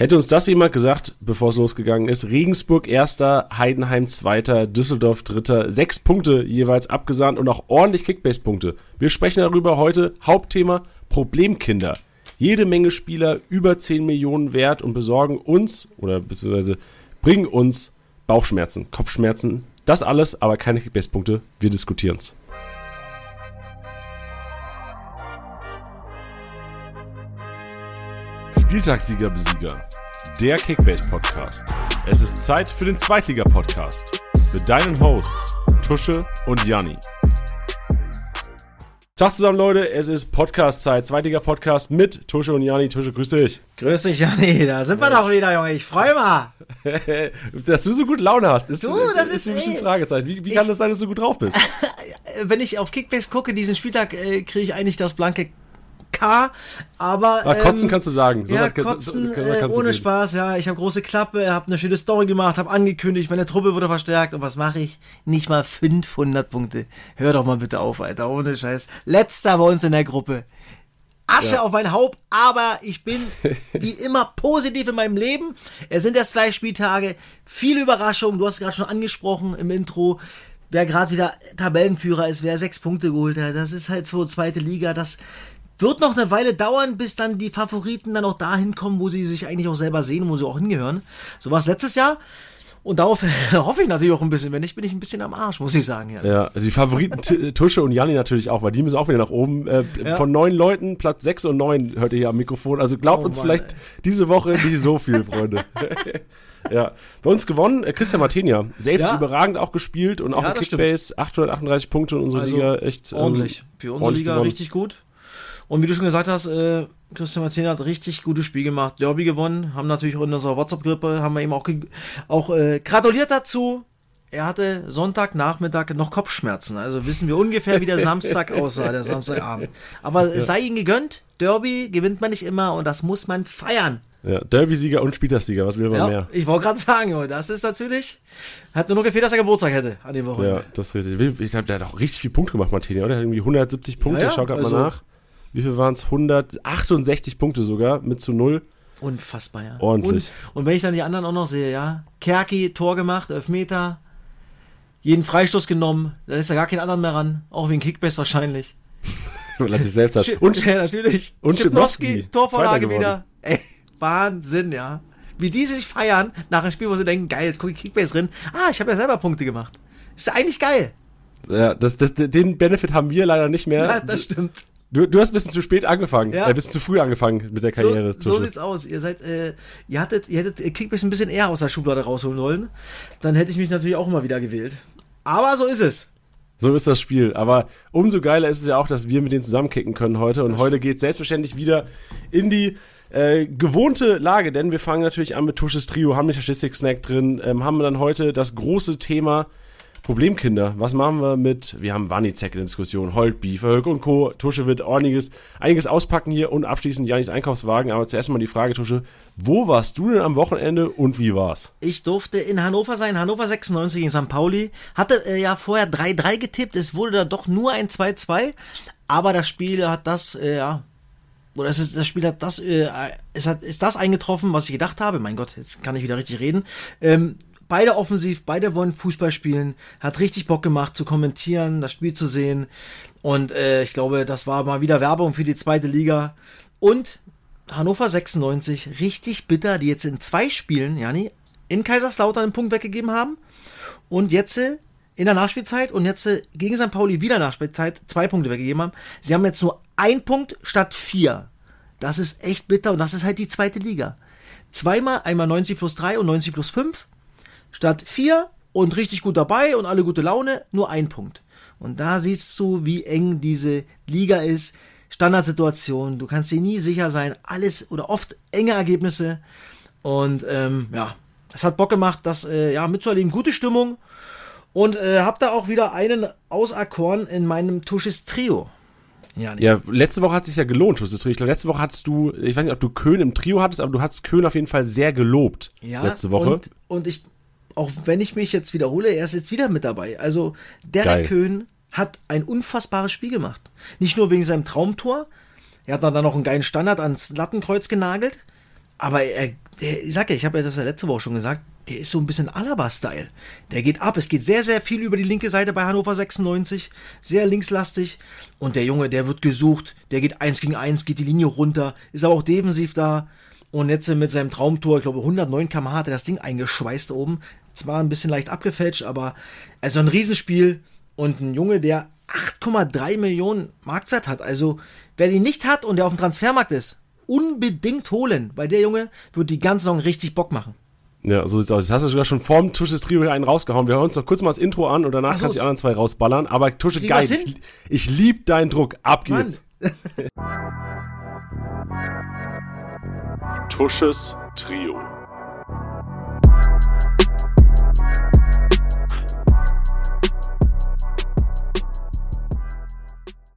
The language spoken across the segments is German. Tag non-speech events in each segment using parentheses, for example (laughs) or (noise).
Hätte uns das jemand gesagt, bevor es losgegangen ist, Regensburg erster, Heidenheim zweiter, Düsseldorf dritter, sechs Punkte jeweils abgesahnt und auch ordentlich Kickbase-Punkte. Wir sprechen darüber heute, Hauptthema Problemkinder. Jede Menge Spieler über 10 Millionen wert und besorgen uns oder beziehungsweise bringen uns Bauchschmerzen, Kopfschmerzen, das alles, aber keine Kickbase-Punkte. Wir diskutieren's. Spieltagssieger-Besieger, der Kickbase-Podcast. Es ist Zeit für den Zweitliga-Podcast mit deinen Hosts Tusche und Janni. Tag zusammen, Leute. Es ist Podcast-Zeit. Zweitiger Podcast mit Tusche und Jani. Tusche, grüß dich. Grüß dich, Jani. Da sind wir doch wieder, Junge. Ich freue mich. (laughs) dass du so gut Laune hast, ist, du, das ist, ist ein Fragezeichen. Wie, wie kann das sein, dass du gut drauf bist? (laughs) Wenn ich auf Kickbase gucke, diesen Spieltag, äh, kriege ich eigentlich das blanke K, aber. Ah, kotzen ähm, kannst du sagen. So ja, kotzen, so, äh, ohne Spaß, ja. Ich habe große Klappe, habe eine schöne Story gemacht, habe angekündigt, meine Truppe wurde verstärkt. Und was mache ich? Nicht mal 500 Punkte. Hör doch mal bitte auf, Alter, ohne Scheiß. Letzter bei uns in der Gruppe. Asche ja. auf mein Haupt, aber ich bin (laughs) wie immer positiv in meinem Leben. Es sind erst zwei Spieltage, viele Überraschungen. Du hast gerade schon angesprochen im Intro wer gerade wieder Tabellenführer ist, wer sechs Punkte geholt hat. Das ist halt so zweite Liga. Das wird noch eine Weile dauern, bis dann die Favoriten dann auch dahin kommen, wo sie sich eigentlich auch selber sehen, wo sie auch hingehören. So war es letztes Jahr. Und darauf (laughs) hoffe ich natürlich auch ein bisschen. Wenn nicht, bin ich ein bisschen am Arsch, muss ich sagen. Ja, ja also die Favoriten (laughs) Tusche und Janni natürlich auch, weil die müssen auch wieder nach oben. Äh, ja. Von neun Leuten, Platz sechs und neun hört ihr hier am Mikrofon. Also glaubt oh, uns Mann, vielleicht ey. diese Woche nicht so viel, (laughs) Freunde. ja, bei uns gewonnen, äh, Christian Martinia. Selbst ja. überragend auch gespielt und auch ja, im Kickbase. Stimmt. 838 Punkte in unserer also Liga. Echt ähm, ordentlich. Für unsere Liga gewonnen. richtig gut. Und wie du schon gesagt hast, äh, Christian Martin hat richtig gutes Spiel gemacht, Derby gewonnen, haben natürlich in unserer WhatsApp-Gruppe, haben wir ihm auch, auch äh, gratuliert dazu. Er hatte Sonntagnachmittag noch Kopfschmerzen, also wissen wir ungefähr, wie der (laughs) Samstag aussah, der Samstagabend. Aber ja. es sei ihm gegönnt, Derby gewinnt man nicht immer und das muss man feiern. Ja, Derby-Sieger und Spieltagssieger, was will man ja, mehr? Ich wollte gerade sagen, das ist natürlich. Hat nur noch gefehlt, dass er Geburtstag hätte an dem Wochenende. Ja, das ist richtig. Ich glaube, der hat auch richtig viel Punkte gemacht, Martini, oder? Irgendwie 170 Punkte, ja, ja, schaut gerade also, mal nach wie viel waren es? 168 Punkte sogar mit zu null. Unfassbar, ja. Ordentlich. Und, und, wenn ich dann die anderen auch noch sehe, ja. Kerki, Tor gemacht, Elfmeter, jeden Freistoß genommen, dann ist da gar kein anderen mehr ran. Auch wegen Kickbase wahrscheinlich. (laughs) Weil er sich selbst hat. Und, ja, natürlich. Und Schipnowski, Torvorlage wieder. Ey, Wahnsinn, ja. Wie die sich feiern nach einem Spiel, wo sie denken, geil, jetzt gucke ich Kickbase drin. Ah, ich habe ja selber Punkte gemacht. Ist eigentlich geil. Ja, das, das, den Benefit haben wir leider nicht mehr. Ja, das stimmt. Du, du hast ein bisschen zu spät angefangen, ja. äh, ein bisschen zu früh angefangen mit der Karriere. So, so sieht's aus. Ihr seid, äh, ihr hattet, ihr hättet Kickbase ein bisschen eher aus der Schublade rausholen wollen. Dann hätte ich mich natürlich auch immer wieder gewählt. Aber so ist es. So ist das Spiel. Aber umso geiler ist es ja auch, dass wir mit denen zusammenkicken können heute. Und heute geht selbstverständlich wieder in die äh, gewohnte Lage, denn wir fangen natürlich an mit Tusches Trio, haben den Statistik-Snack drin, ähm, haben dann heute das große Thema Problemkinder. Was machen wir mit, wir haben Wanizek in der Diskussion, Holtbeef, Höck und Co. Tusche wird einiges, einiges auspacken hier und abschließend Janis Einkaufswagen. Aber zuerst mal die Frage, Tusche, wo warst du denn am Wochenende und wie war's? Ich durfte in Hannover sein, Hannover 96 in St. Pauli. Hatte äh, ja vorher 3-3 getippt, es wurde dann doch nur ein 2-2. Aber das Spiel hat das, äh, ja, oder es ist, das Spiel hat das, äh, es hat, ist das eingetroffen, was ich gedacht habe. Mein Gott, jetzt kann ich wieder richtig reden. Ähm, beide offensiv, beide wollen Fußball spielen. Hat richtig Bock gemacht zu kommentieren, das Spiel zu sehen. Und äh, ich glaube, das war mal wieder Werbung für die zweite Liga. Und Hannover 96, richtig bitter, die jetzt in zwei Spielen, Jani, in Kaiserslautern einen Punkt weggegeben haben. Und jetzt in der Nachspielzeit und jetzt gegen St. Pauli wieder Nachspielzeit zwei Punkte weggegeben haben. Sie haben jetzt nur ein Punkt statt vier. Das ist echt bitter und das ist halt die zweite Liga. Zweimal, einmal 90 plus 3 und 90 plus 5 statt vier und richtig gut dabei und alle gute Laune, nur ein Punkt. Und da siehst du, wie eng diese Liga ist. Standardsituation, du kannst dir nie sicher sein, alles oder oft enge Ergebnisse. Und ähm, ja, es hat Bock gemacht, das äh, ja, mitzuerleben. Gute Stimmung. Und äh, hab da auch wieder einen auserkoren in meinem Tusches Trio. Ja, ja, letzte Woche hat es sich ja gelohnt, Tusches Trio. Ich glaube, letzte Woche hattest du, ich weiß nicht, ob du Köhn im Trio hattest, aber du hattest Köhn auf jeden Fall sehr gelobt. Ja, letzte Woche. Und, und ich auch wenn ich mich jetzt wiederhole, er ist jetzt wieder mit dabei. Also Derek Köhn hat ein unfassbares Spiel gemacht. Nicht nur wegen seinem Traumtor, er hat dann noch einen geilen Standard ans Lattenkreuz genagelt. aber er, der, ich sag ja, ich habe ja das ja letzte Woche schon gesagt, der ist so ein bisschen Alaba-Style. Der geht ab. Es geht sehr, sehr viel über die linke Seite bei Hannover 96. Sehr linkslastig. Und der Junge, der wird gesucht. Der geht eins gegen eins, geht die Linie runter. Ist aber auch defensiv da. Und jetzt mit seinem Traumtor, ich glaube 109 km/h hat er das Ding eingeschweißt oben. Zwar ein bisschen leicht abgefälscht, aber also ein Riesenspiel. Und ein Junge, der 8,3 Millionen Marktwert hat. Also wer den nicht hat und der auf dem Transfermarkt ist, unbedingt holen. Weil der Junge wird die ganze Saison richtig Bock machen. Ja, so sieht's aus. Jetzt hast du sogar schon vorm Tusch des Trio einen rausgehauen. Wir hören uns noch kurz mal das Intro an und danach Ach so. kannst du die anderen zwei rausballern. Aber Tusche, geil. Ich, ich lieb deinen Druck. Ab geht's. (laughs) Tusches Trio.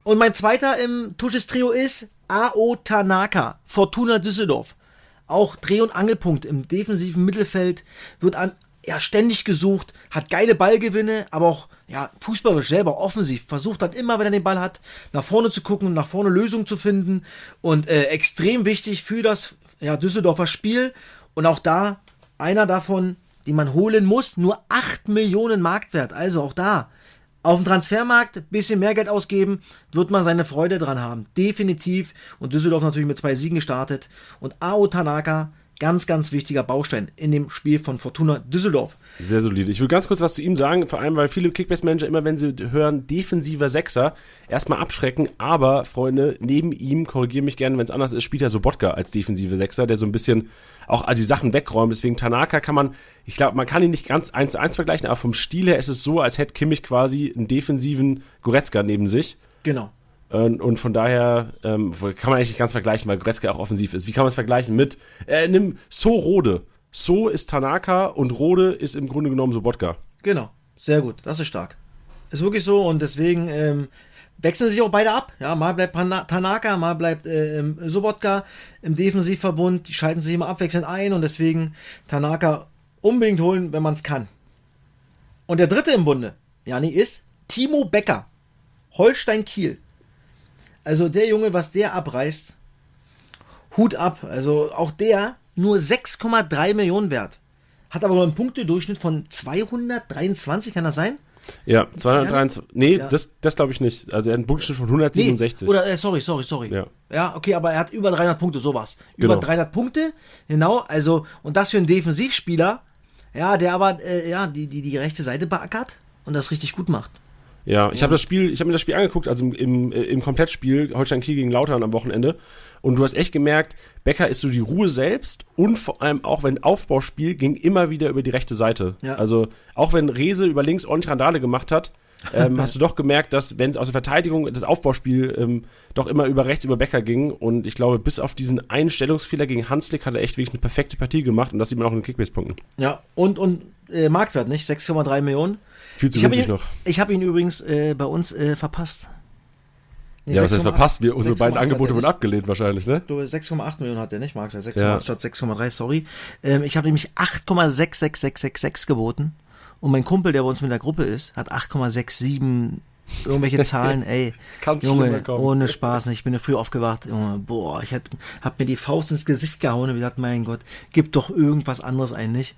Und mein zweiter im Tusches Trio ist Ao Tanaka, Fortuna Düsseldorf. Auch Dreh- und Angelpunkt im defensiven Mittelfeld, wird an, ja, ständig gesucht, hat geile Ballgewinne, aber auch ja, fußballerisch selber offensiv, versucht dann immer, wenn er den Ball hat, nach vorne zu gucken und nach vorne Lösungen zu finden. Und äh, extrem wichtig für das ja, Düsseldorfer Spiel. Und auch da einer davon, die man holen muss, nur 8 Millionen Marktwert. Also auch da auf dem Transfermarkt ein bisschen mehr Geld ausgeben, wird man seine Freude dran haben. Definitiv. Und Düsseldorf natürlich mit zwei Siegen gestartet. Und Ao Tanaka, ganz, ganz wichtiger Baustein in dem Spiel von Fortuna Düsseldorf. Sehr solide. Ich will ganz kurz was zu ihm sagen, vor allem, weil viele Kickbase-Manager immer, wenn sie hören, defensiver Sechser, erstmal abschrecken. Aber, Freunde, neben ihm, korrigiere mich gerne, wenn es anders ist, spielt er Sobotka als defensive Sechser, der so ein bisschen auch die Sachen wegräumt. Deswegen Tanaka kann man, ich glaube, man kann ihn nicht ganz eins zu eins vergleichen, aber vom Stil her ist es so, als hätte Kimmich quasi einen defensiven Goretzka neben sich. Genau. Und, und von daher ähm, kann man eigentlich nicht ganz vergleichen, weil Goretzka auch offensiv ist. Wie kann man es vergleichen mit, äh, nimm So Rode. So ist Tanaka und Rode ist im Grunde genommen Sobotka. Genau. Sehr gut. Das ist stark. Ist wirklich so und deswegen ähm, wechseln sich auch beide ab. Ja, mal bleibt Tanaka, mal bleibt äh, ähm, Sobotka im Defensivverbund. Die schalten sich immer abwechselnd ein und deswegen Tanaka unbedingt holen, wenn man es kann. Und der dritte im Bunde, Jani, ist Timo Becker. Holstein Kiel. Also der Junge, was der abreißt, Hut ab. Also auch der nur 6,3 Millionen wert. Hat aber nur einen Punktedurchschnitt von 223, kann das sein? Ja, 223. Nee, Ja. das, das glaube ich nicht. Also er hat einen Punktschnitt von 167. Oder, äh, sorry, sorry, sorry. Ja. ja, okay, aber er hat über 300 Punkte, sowas. Genau. Über 300 Punkte, genau. Also, und das für einen Defensivspieler, ja, der aber, äh, ja, die, die, die rechte Seite beackert und das richtig gut macht. Ja, ich habe das Spiel, ich habe mir das Spiel angeguckt, also im, im, äh, im Komplettspiel Holstein Kiel gegen Lautern am Wochenende. Und du hast echt gemerkt, Becker ist so die Ruhe selbst und vor allem auch wenn Aufbauspiel ging immer wieder über die rechte Seite. Ja. Also auch wenn Rese über links ordentlich Randale gemacht hat, ähm, hast du doch gemerkt, dass wenn aus der Verteidigung das Aufbauspiel ähm, doch immer über rechts über Becker ging. Und ich glaube, bis auf diesen Einstellungsfehler gegen Hanslik hat er echt wirklich eine perfekte Partie gemacht und das sieht man auch in den Kickbase-Punkten. Ja, und, und äh, Marktwert, nicht? 6,3 Millionen. Viel zu habe ihn, noch. ich hab ihn übrigens äh, bei uns äh, verpasst. Nee, Ja, was heißt 6,8 verpasst? Wir, unsere 6,8 beiden Angebote er wurden abgelehnt wahrscheinlich, ne? Ich glaube, 6,8 Millionen hat der nicht, Marktwert. 6, Ja. statt 6,3, sorry. Ähm, ich habe nämlich 8,66666 geboten. Und mein Kumpel, der bei uns mit der Gruppe ist, hat 8,67 irgendwelche (laughs) Zahlen, ey. Kann's schlimmer Junge, kommen. ohne Spaß. Ich bin ja früh aufgewacht. Junge, boah, ich hab, hab mir die Faust ins Gesicht gehauen und gesagt, mein Gott, gib doch irgendwas anderes ein, nicht?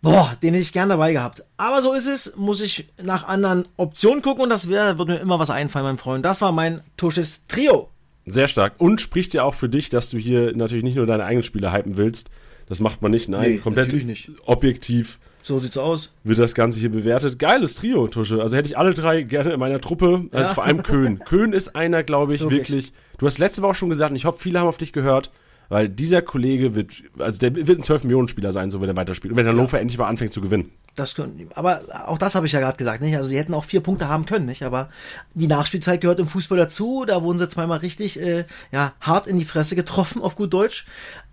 Boah, den hätte ich gern dabei gehabt. Aber so ist es, muss ich nach anderen Optionen gucken und das wär, wird mir immer was einfallen, mein Freund. Das war mein Tusches Trio. Sehr stark. Und spricht ja auch für dich, dass du hier natürlich nicht nur deine eigenen Spieler hypen willst. Das macht man nicht. Nein, Nee, komplett natürlich nicht. objektiv So sieht's aus. wird das Ganze hier bewertet. Geiles Trio, Tusche. Also hätte ich alle drei gerne in meiner Truppe. Also Ja. vor allem Köhn. (laughs) Köhn ist einer, glaube ich, Wirklich. wirklich. Du hast letzte Woche schon gesagt, und ich hoffe, viele haben auf dich gehört, weil dieser Kollege wird, also der wird ein 12-Millionen-Spieler sein, so wenn er weiterspielt. Und wenn Hannover endlich mal anfängt zu gewinnen. Das können, aber auch das habe ich ja gerade gesagt, nicht? Also sie hätten auch vier Punkte haben können, nicht? Aber die Nachspielzeit gehört im Fußball dazu. Da wurden sie zweimal richtig äh, ja, hart in die Fresse getroffen, auf gut Deutsch.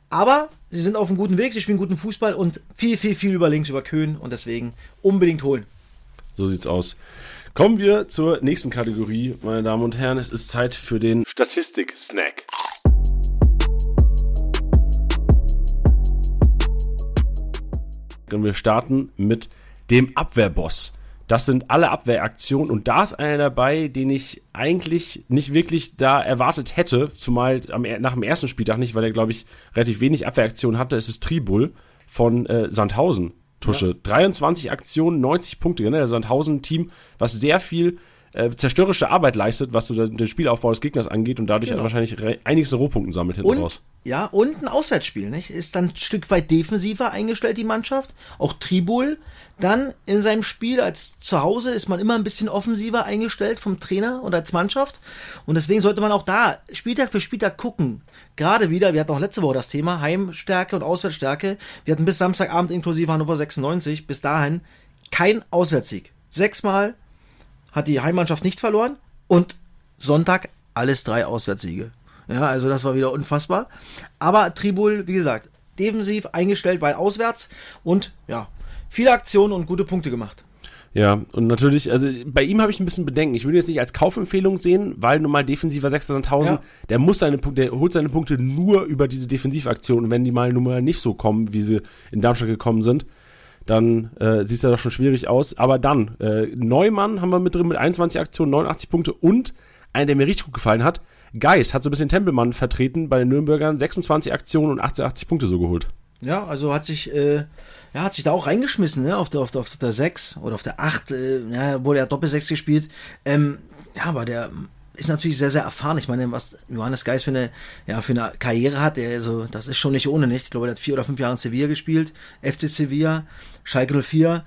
Aber sie sind auf einem guten Weg, sie spielen guten Fußball und viel, viel, viel über links, über Köhn und deswegen unbedingt holen. So sieht's aus. Kommen wir zur nächsten Kategorie, meine Damen und Herren. Es ist Zeit für den Statistik-Snack. Und wir starten mit dem Abwehrboss Das sind alle Abwehraktionen und da ist einer dabei, den ich eigentlich nicht wirklich da erwartet hätte, zumal am, nach dem ersten Spieltag nicht, weil er, glaube ich, relativ wenig Abwehraktionen hatte. Es ist Tribul von äh, Sandhausen. Tusche. Ja. 23 Aktionen, 90 Punkte. Ne? Der Sandhausen-Team, was sehr viel äh, zerstörerische Arbeit leistet, was so den Spielaufbau des Gegners angeht und dadurch genau. wahrscheinlich einiges Rohpunkten sammelt hinten und, raus. Ja, und ein Auswärtsspiel, nicht? Ist dann ein Stück weit defensiver eingestellt, die Mannschaft. Auch Tribul. Dann in seinem Spiel als zu Hause ist man immer ein bisschen offensiver eingestellt vom Trainer und als Mannschaft. Und deswegen sollte man auch da Spieltag für Spieltag gucken. Gerade wieder, wir hatten auch letzte Woche das Thema Heimstärke und Auswärtsstärke. Wir hatten bis Samstagabend inklusive Hannover 96, bis dahin kein Auswärtssieg. Sechsmal hat die Heimmannschaft nicht verloren und Sonntag alles drei Auswärtssiege. Ja, also das war wieder unfassbar. Aber Tribul, wie gesagt, defensiv eingestellt, weil auswärts und ja, viele Aktionen und gute Punkte gemacht. Ja, und natürlich, also bei ihm habe ich ein bisschen Bedenken. Ich würde jetzt nicht als Kaufempfehlung sehen, weil nun mal defensiver 600.000, ja. der muss seine Punkte, der holt seine Punkte nur über diese Defensivaktionen. Und wenn die mal nun mal nicht so kommen, wie sie in Darmstadt gekommen sind, dann äh, sieht es ja doch schon schwierig aus. Aber dann, äh, Neumann haben wir mit drin mit 21 Aktionen, 89 Punkte und einer, der mir richtig gut gefallen hat, Geis hat so ein bisschen Tempelmann vertreten bei den Nürnbergern, 26 Aktionen und 88 Punkte so geholt. Ja, also hat sich, äh, ja, hat sich da auch reingeschmissen, ne, auf der, auf der, auf der 6 oder auf der 8, äh, ja, wurde ja Doppel-6 gespielt. Ähm, ja, aber der ist natürlich sehr, sehr erfahren. Ich meine, was Johannes Geis für eine, ja, für eine Karriere hat, der, also, das ist schon nicht ohne, nicht? Ich glaube, er hat vier oder fünf Jahre in Sevilla gespielt, FC Sevilla, Schalke 04.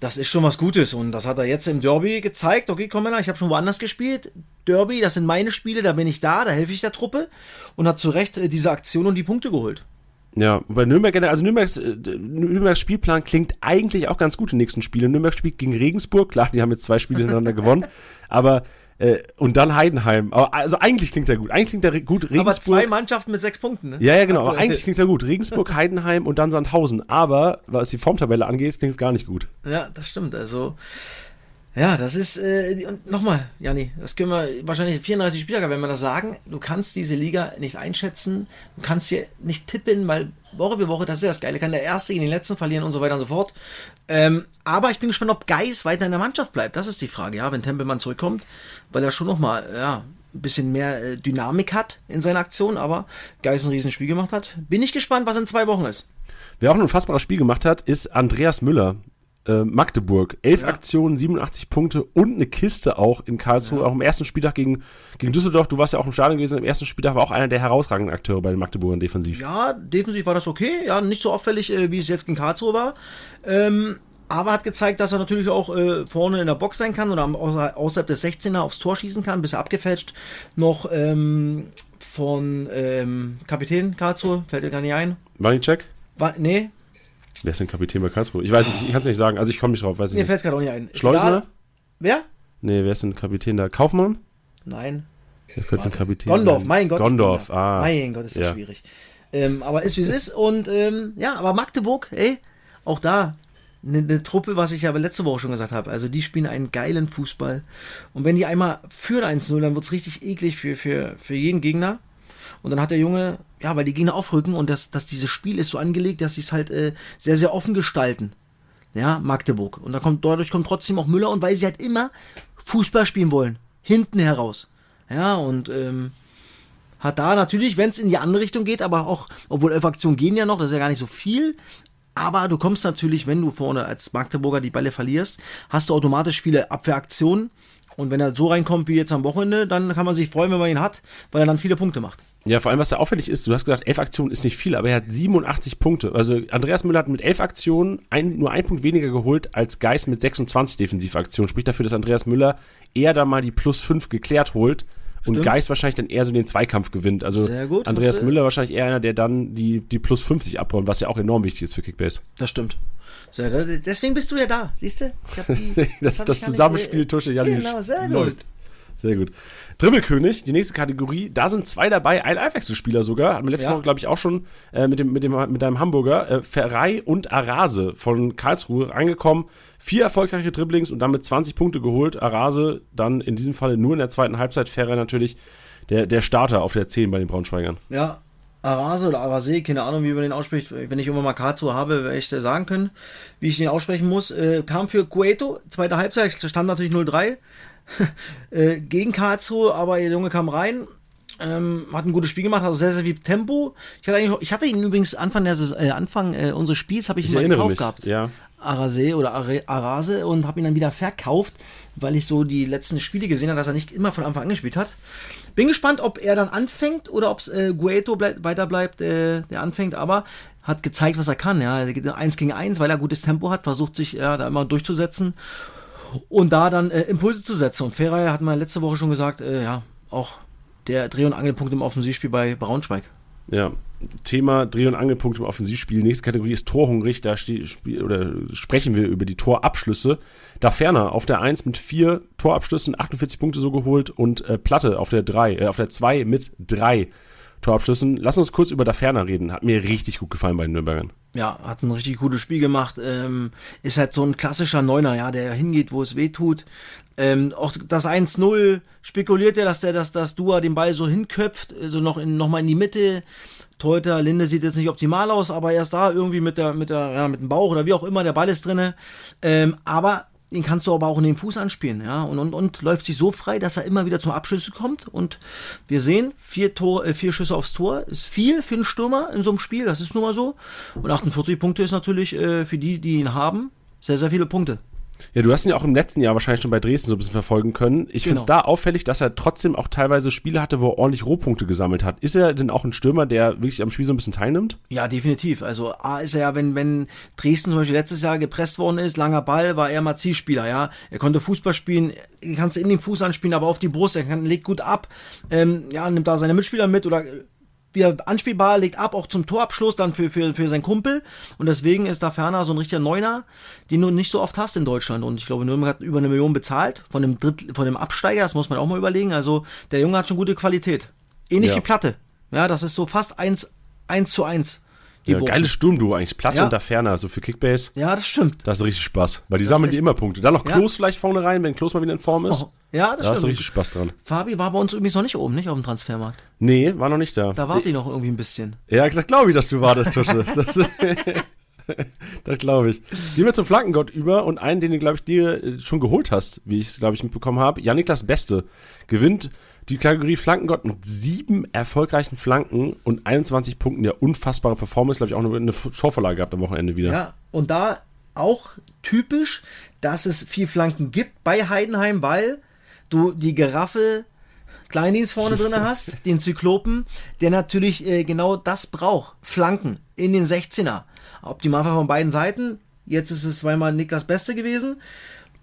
Das ist schon was Gutes und das hat er jetzt im Derby gezeigt. Okay, komm mal, ich habe schon woanders gespielt. Derby, das sind meine Spiele, da bin ich da, da helfe ich der Truppe und hat zu Recht äh, diese Aktion und die Punkte geholt. Ja, bei Nürnberg, also Nürnbergs, äh, Nürnbergs Spielplan klingt eigentlich auch ganz gut in den nächsten Spielen. Nürnberg spielt gegen Regensburg, klar, die haben jetzt zwei Spiele hintereinander gewonnen, (laughs) aber äh, und dann Heidenheim. Aber, also eigentlich klingt er gut. Eigentlich klingt er gut. Regensburg. Aber zwei Mannschaften mit sechs Punkten, ne? Ja, ja, genau. Aber eigentlich klingt er gut. Regensburg, (laughs) Heidenheim und dann Sandhausen. Aber was die Formtabelle angeht, klingt es gar nicht gut. Ja, das stimmt. Also. Ja, das ist, äh, und nochmal, Janni, das können wir wahrscheinlich 34 Spieler, wenn wir das sagen, du kannst diese Liga nicht einschätzen, du kannst hier nicht tippen, weil Woche für Woche, das ist ja das Geile, kann der Erste gegen den Letzten verlieren und so weiter und so fort. Ähm, aber ich bin gespannt, ob Geis weiter in der Mannschaft bleibt. Das ist die Frage, ja, wenn Tempelmann zurückkommt, weil er schon nochmal, ja, ein bisschen mehr äh, Dynamik hat in seiner Aktion, aber Geis ein Riesenspiel gemacht hat. Bin ich gespannt, was in zwei Wochen ist. Wer auch ein unfassbares Spiel gemacht hat, ist Andreas Müller äh, Magdeburg. Elf ja. Aktionen, 87 Punkte und eine Kiste auch in Karlsruhe. Ja. Auch im ersten Spieltag gegen, gegen Düsseldorf. Du warst ja auch im Stadion gewesen. Im ersten Spieltag war auch einer der herausragenden Akteure bei den Magdeburgern defensiv. Ja, defensiv war das okay. Ja, nicht so auffällig, äh, wie es jetzt gegen Karlsruhe war. Ähm, aber hat gezeigt, dass er natürlich auch äh, vorne in der Box sein kann oder außerhalb des 16er aufs Tor schießen kann. Bis er abgefälscht noch ähm, von ähm, Kapitän Karlsruhe. Fällt dir gar nicht ein. War, nee, Wer ist denn Kapitän bei Karlsruhe? Ich weiß nicht, ich kann es nicht sagen. Also ich komme nicht drauf, weiß ich Mir fällt es gerade auch nicht ein. Schleusner? Wer? Nee, wer ist denn Kapitän da? Kaufmann? Nein. Wer könnte ein Kapitän Gondorf, sein? mein Gott. Gondorf, ah. Mein Gott, ist das ja. schwierig. Ähm, aber ist wie es ist. Und ähm, ja, aber Magdeburg, ey, auch da eine, eine Truppe, was ich ja letzte Woche schon gesagt habe. Also die spielen einen geilen Fußball. Und wenn die einmal führen 1-0, dann wird es richtig eklig für, für, für jeden Gegner. Und dann hat der Junge, ja, weil die Gegner aufrücken und das, dass dieses Spiel ist so angelegt, dass sie es halt äh, sehr, sehr offen gestalten. Ja, Magdeburg. Und da kommt, dadurch kommt trotzdem auch Müller und weil sie halt immer Fußball spielen wollen. Hinten heraus. Ja, und ähm, hat da natürlich, wenn es in die andere Richtung geht, aber auch, obwohl elf Aktionen gehen ja noch, das ist ja gar nicht so viel. Aber du kommst natürlich, wenn du vorne als Magdeburger die Bälle verlierst, hast du automatisch viele Abwehraktionen. Und wenn er so reinkommt wie jetzt am Wochenende, dann kann man sich freuen, wenn man ihn hat, weil er dann viele Punkte macht. Ja, vor allem, was da auffällig ist, du hast gesagt, elf Aktionen ist nicht viel, aber er hat 87 Punkte. Also Andreas Müller hat mit elf Aktionen ein, nur einen Punkt weniger geholt als Geist mit 26 Defensivaktionen. Spricht dafür, dass Andreas Müller eher da mal die plus 5 geklärt holt Stimmt. und Geist wahrscheinlich dann eher so den Zweikampf gewinnt. Also gut, Andreas Müller wahrscheinlich eher einer, der dann die, die plus 50 abräumt, was ja auch enorm wichtig ist für Kickbase. Das stimmt. Deswegen bist du ja da, siehst du? (laughs) das, das, das Zusammenspiel Tusche Jan Genau, sehr gut. Sehr gut. Dribbelkönig, die nächste Kategorie, da sind zwei dabei, ein Einwechselspieler sogar, hatten wir letzte ja. Woche, glaube ich, auch schon äh, mit, dem, mit, dem, mit einem Hamburger, äh, Ferrei und Arase von Karlsruhe reingekommen. Vier erfolgreiche Dribblings und damit 20 Punkte geholt. Arase dann in diesem Fall nur in der zweiten Halbzeit, Ferrei natürlich der, der Starter auf der 10 bei den Braunschweigern. Ja, Arase oder Arase, keine Ahnung, wie man den ausspricht. Wenn ich immer mal Kato habe, werde ich sagen können, wie ich den aussprechen muss. Äh, kam für Cueto, zweite Halbzeit, stand natürlich 0-3 (laughs) äh, gegen Kato, aber der Junge kam rein, ähm, hat ein gutes Spiel gemacht, hat sehr, sehr viel Tempo. Ich hatte, eigentlich, ich hatte ihn übrigens Anfang, der, äh, Anfang äh, unseres Spiels, habe ich, Ich ihn mal gekauft mich. gehabt. Ja. Arase oder Arase und habe ihn dann wieder verkauft, weil ich so die letzten Spiele gesehen habe, dass er nicht immer von Anfang an gespielt hat. Bin gespannt, ob er dann anfängt oder ob es äh, Gueto bleib, weiter bleibt, äh, der anfängt, aber hat gezeigt, was er kann. Ja, er geht eins gegen eins, weil er gutes Tempo hat, versucht sich ja, da immer durchzusetzen und da dann äh, Impulse zu setzen. Und Ferrei hat mal letzte Woche schon gesagt, äh, ja, auch der Dreh- und Angelpunkt im Offensivspiel bei Braunschweig. Ja, Thema Dreh- und Angelpunkt im Offensivspiel. Nächste Kategorie ist Torhungrig. Da oder sprechen wir über die Torabschlüsse. Da Ferner auf der 1 mit vier Torabschlüssen, 48 Punkte so geholt und äh, Platte auf der 3, äh, auf der 2 mit drei Torabschlüssen. Lass uns kurz über da Ferner reden. Hat mir richtig gut gefallen bei den Nürnbergern. ja, hat ein richtig gutes Spiel gemacht. Ähm, ist halt so ein klassischer Neuner, ja, der hingeht, wo es weh tut. Ähm, auch das 1-0 spekuliert ja, dass der, dass das Dua den Ball so hinköpft, so noch in, noch mal in die Mitte. Torhüter Linde sieht jetzt nicht optimal aus, aber er ist da irgendwie mit der, mit der, ja, mit dem Bauch oder wie auch immer, der Ball ist drinne. Ähm, aber den kannst du aber auch in den Fuß anspielen, ja, und, und, und läuft sich so frei, dass er immer wieder zum Abschlüsse kommt. Und wir sehen, vier, Tor, äh, vier Schüsse aufs Tor ist viel für einen Stürmer in so einem Spiel, das ist nun mal so. Und 48 Punkte ist natürlich äh, für die, die ihn haben, sehr, sehr viele Punkte. Ja, du hast ihn ja auch im letzten Jahr wahrscheinlich schon bei Dresden so ein bisschen verfolgen können. Ich finde es Genau. da auffällig, dass er trotzdem auch teilweise Spiele hatte, wo er ordentlich Rohpunkte gesammelt hat. Ist er denn auch ein Stürmer, der wirklich am Spiel so ein bisschen teilnimmt? Ja, definitiv. Also A ist er ja, wenn, wenn Dresden zum Beispiel letztes Jahr gepresst worden ist, langer Ball, war er mal Zielspieler, ja. Er konnte Fußball spielen, er kannst in den Fuß anspielen, aber auf die Brust, er kann, legt gut ab, ähm, ja, nimmt da seine Mitspieler mit oder äh, wie er anspielbar, legt ab, auch zum Torabschluss dann für, für, für seinen Kumpel. Und deswegen ist da ferner so ein richtiger Neuner, den du nicht so oft hast in Deutschland. Und ich glaube, Nürnberg hat über eine Million bezahlt von dem Dritt, von dem Absteiger, das muss man auch mal überlegen. Also der Junge hat schon gute Qualität. Ähnlich Ja. wie Platte. Ja, das ist so fast eins, eins zu eins. Die Ja, geiles Sturmduo eigentlich. Platte Ja. und da Ferner, so für Kickbase. Ja, das stimmt. Da hast du richtig Spaß. Weil die Das sammeln die immer Punkte. Dann noch Ja. Klos vielleicht vorne rein, wenn Klos mal wieder in Form ist. Oh, ja, das da hast du stimmt. richtig Spaß dran. Fabi war bei uns übrigens noch nicht oben, nicht auf dem Transfermarkt. Nee, war noch nicht da. Da warte ich noch irgendwie ein bisschen. Ja, das glaube ich, dass du wartest, Tusche. (laughs) Das, (laughs) das glaube ich. Gehen wir zum Flankengott über und einen, den du, glaube ich, dir äh, schon geholt hast, wie ich es, glaube ich, mitbekommen habe. Janiklas Beste gewinnt die Kategorie Flankengott mit sieben erfolgreichen Flanken und 21 Punkten. Ja, unfassbare Performance, glaube ich, auch eine, Torvorlage gehabt am Wochenende wieder. Ja, und da auch typisch, dass es viel Flanken gibt bei Heidenheim, weil du die Giraffe Kleindienst vorne drin (laughs) hast, den Zyklopen, der natürlich äh, genau das braucht. Flanken in den 16er. Optimalfall von beiden Seiten. Jetzt ist es zweimal Niklas Beste gewesen.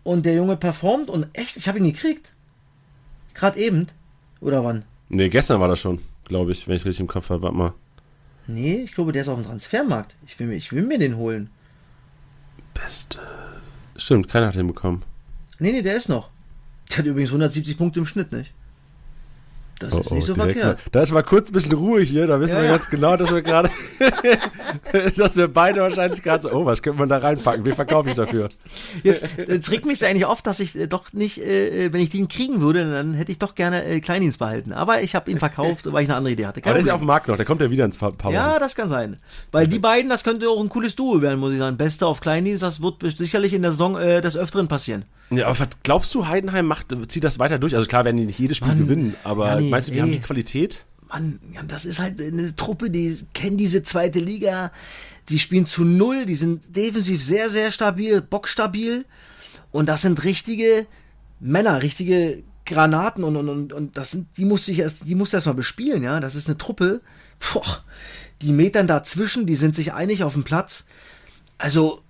Und der Junge performt und echt, ich habe ihn gekriegt. Gerade eben. Oder wann? Nee, gestern war das schon, glaube ich, wenn ich richtig im Kopf habe. Warte mal. Nee, ich glaube, der ist auf dem Transfermarkt. Ich will mir, ich will mir den holen. Beste. Stimmt, keiner hat den bekommen. Nee, nee, der ist noch. Der hat übrigens 170 Punkte im Schnitt, nicht? Das ist nicht so Oh, direkt verkehrt. Mal. Da ist mal kurz ein bisschen Ruhe hier, da wissen Ja, wir ja. ganz genau, dass wir gerade, (laughs) (laughs) dass wir beide wahrscheinlich gerade so, oh, was könnte man da reinpacken? Wen verkaufe ich dafür? Jetzt, jetzt regt mich eigentlich oft, dass ich äh, doch nicht, äh, wenn ich den kriegen würde, dann hätte ich doch gerne äh, Kleindienst behalten. Aber ich habe ihn verkauft, weil ich eine andere Idee hatte. Aber Kein der ist ja auf dem Markt noch, der kommt ja wieder ins paar, paar ja, Wochen. das kann sein. Weil die beiden, das könnte auch ein cooles Duo werden, muss ich sagen. Beste auf Kleindienst, das wird sicherlich in der Saison äh, des Öfteren passieren. Ja, aber was glaubst du, Heidenheim macht, zieht das weiter durch? Also klar werden die nicht jedes Spiel Mann, gewinnen, aber Janni, meinst du, die ey. haben die Qualität? Mann, ja, das ist halt eine Truppe, die kennen diese zweite Liga. Die spielen zu null, die sind defensiv sehr, sehr stabil, bockstabil. Und das sind richtige Männer, richtige Granaten und, und, und, und das sind, die musste ich erst, die musste erst mal bespielen, ja. Das ist eine Truppe. Boah, die Metern dazwischen, die sind sich einig auf dem Platz. Also,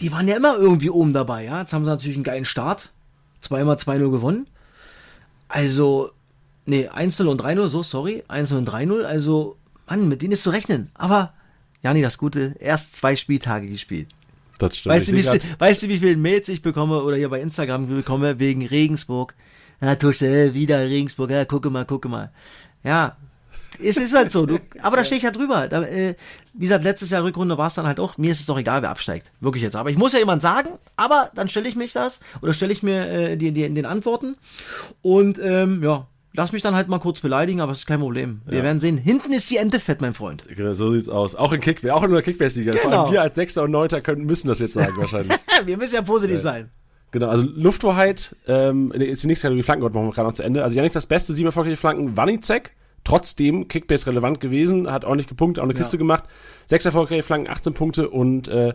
die waren ja immer irgendwie oben dabei, ja. Jetzt haben sie natürlich einen geilen Start. Zweimal 2-0 gewonnen. Also, nee, 1-0 und 3-0, so, sorry. 1-0 und 3-0, also, Mann, mit denen ist zu rechnen. Aber, Jani, das Gute, erst zwei Spieltage gespielt. Das stimmt. Weißt du, wie, weißt du, wie viele Mails ich bekomme oder hier bei Instagram bekomme wegen Regensburg? Ja, Tusche, wieder Regensburg, ja, gucke mal, gucke mal. Ja, es ist halt so. Du, (laughs) aber da stehe ich ja drüber. Da, äh, wie gesagt, letztes Jahr Rückrunde war es dann halt auch, mir ist es doch egal, wer absteigt. Wirklich jetzt. Aber ich muss ja jemand sagen, aber dann stelle ich mich das oder stelle ich mir äh, die, die, den Antworten. Und ähm, ja, lass mich dann halt mal kurz beleidigen, aber es ist kein Problem. Wir Ja. werden sehen. Hinten ist die Ente fett, mein Freund. Genau, So sieht's aus. Auch in Kick, auch in der Kickbase-Liga. Vor Genau. allem wir als Sechster und Neunter können, müssen das jetzt sagen (laughs) wahrscheinlich. Wir müssen ja positiv sein. Genau, also Lufthoheit ähm, ist die nächste Kategorie Flankengott, machen wir gerade noch zu Ende. Also Janik das beste, sieben erfolgreiche Flanken, Wanizek, trotzdem Kickbase relevant gewesen, hat ordentlich gepunktet, auch eine Ja. Kiste gemacht. Sechs erfolgreiche Flanken, 18 Punkte und äh,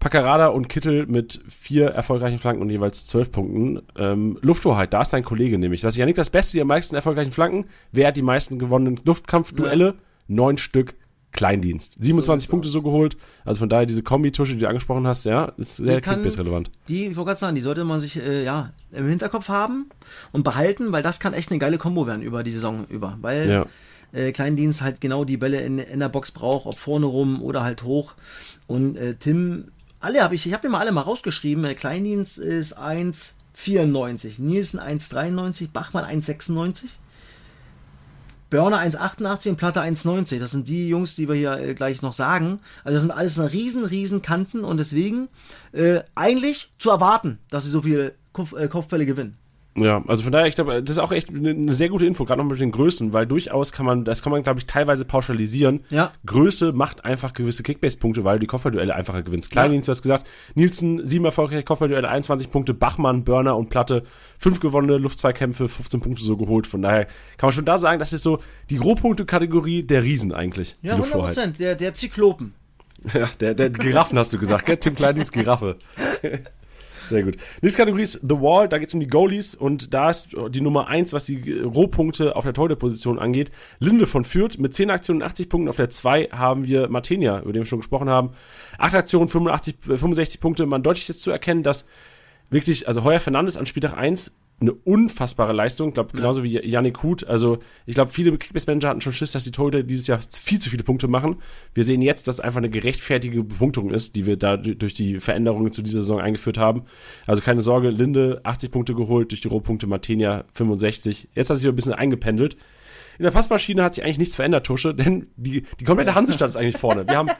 Paccarada und Kittel mit vier erfolgreichen Flanken und jeweils zwölf Punkten. Ähm, Lufthoheit, da ist dein Kollege nämlich. Was ist Janik das beste, die am meisten erfolgreichen Flanken? Wer hat die meisten gewonnenen Luftkampfduelle? Neun Stück. Kleindienst. 27 sieht's Punkte so geholt. Also von daher diese Kombi-Tusche, die du angesprochen hast, ja, ist sehr Kickbase-relevant. Die, ich wollte gerade sagen, die sollte man sich äh, ja im Hinterkopf haben und behalten, weil das kann echt eine geile Kombo werden über die Saison über. Weil Ja. äh, Kleindienst halt genau die Bälle in, in der Box braucht, ob vorne rum oder halt hoch. Und äh, Tim, alle habe ich, ich habe mir mal alle mal rausgeschrieben. Äh, Kleindienst ist 1,94, Nielsen 1,93, Bachmann 1,96. Börner 1,88 und Platte 1,90. Das sind die Jungs, die wir hier äh, gleich noch sagen. Also das sind alles eine riesen, riesen Kanten und deswegen äh, eigentlich zu erwarten, dass sie so viele Kopf, äh, Kopfbälle gewinnen. Ja, also von daher, ich glaube, das ist auch echt eine, sehr gute Info, gerade noch mit den Größen, weil durchaus kann man, das kann man, glaube ich, teilweise pauschalisieren. Ja. Größe macht einfach gewisse Kickbase-Punkte, weil du die Kopfballduelle einfacher gewinnst. Kleindienst, du hast gesagt, Nielsen, sieben erfolgreiche Kopfballduelle, 21 Punkte, Bachmann, Börner und Platte, fünf gewonnene Luftzweikämpfe, 15 Punkte so geholt. Von daher kann man schon da sagen, das ist so die Grobpunkte-Kategorie der Riesen eigentlich. Ja, die 100 Lufthoheit. Prozent. Der, der Zyklopen. (laughs) Ja, der, der Giraffen hast du gesagt, gell? Tim Kleindienst Giraffe. (laughs) Sehr gut. Nächste Kategorie ist The Wall, da geht es um die Goalies und da ist die Nummer 1, was die Rohpunkte auf der Torhüterposition angeht. Linde von Fürth mit 10 Aktionen und 80 Punkten. Auf der 2 haben wir Martenia, über den wir schon gesprochen haben. 8 Aktionen, 85, äh, 65 Punkte. Man deutlich jetzt zu erkennen, dass wirklich, also Heuer Fernandes an Spieltag 1 eine unfassbare Leistung, ich glaube genauso wie Yannick Huth. Also ich glaube, viele Kickbase-Manager hatten schon Schiss, dass die Torhüter dieses Jahr viel zu viele Punkte machen. Wir sehen jetzt, dass es einfach eine gerechtfertige Bepunktung ist, die wir da durch die Veränderungen zu dieser Saison eingeführt haben. Also keine Sorge, Linde 80 Punkte geholt, durch die Rohpunkte Martenia 65. Jetzt hat sich ein bisschen eingependelt. In der Passmaschine hat sich eigentlich nichts verändert, Tusche, (laughs) denn die, die komplette Hansestadt ist eigentlich vorne. Wir haben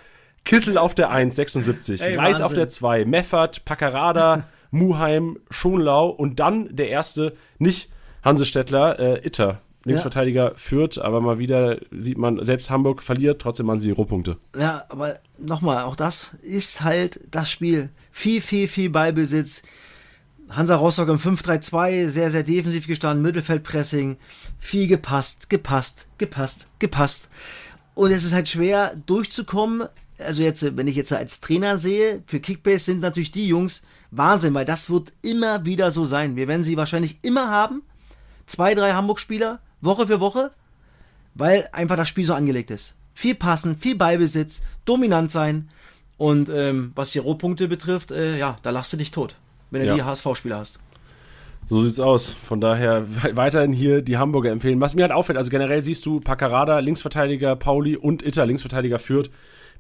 Kittel auf der 1, 76, Ey, Reis auf der 2, Meffert, Paccarada, Muheim, Schonlau und dann der erste, nicht Hansestettler, äh, Itter. Linksverteidiger führt, aber mal wieder sieht man, selbst Hamburg verliert, trotzdem machen sie Rohpunkte. Ja, aber nochmal, auch das ist halt das Spiel. Viel, viel, viel Ballbesitz. Hansa Rostock im 5-3-2, sehr, sehr defensiv gestanden, Mittelfeldpressing, viel gepasst, gepasst, gepasst, gepasst. Und es ist halt schwer durchzukommen. Also jetzt, wenn ich jetzt als Trainer sehe, für Kickbase sind natürlich die Jungs Wahnsinn, weil das wird immer wieder so sein. Wir werden sie wahrscheinlich immer haben. Zwei, drei Hamburg-Spieler, Woche für Woche, weil einfach das Spiel so angelegt ist. Viel passen, viel Ballbesitz, dominant sein. Und ähm, was die Rohpunkte betrifft, äh, ja, da lachst du dich tot, wenn du Ja. die HSV-Spieler hast. So sieht's aus. Von daher we- weiterhin hier die Hamburger empfehlen. Was mir halt auffällt, also generell siehst du Paccarada, Linksverteidiger Pauli und Itter, Linksverteidiger führt.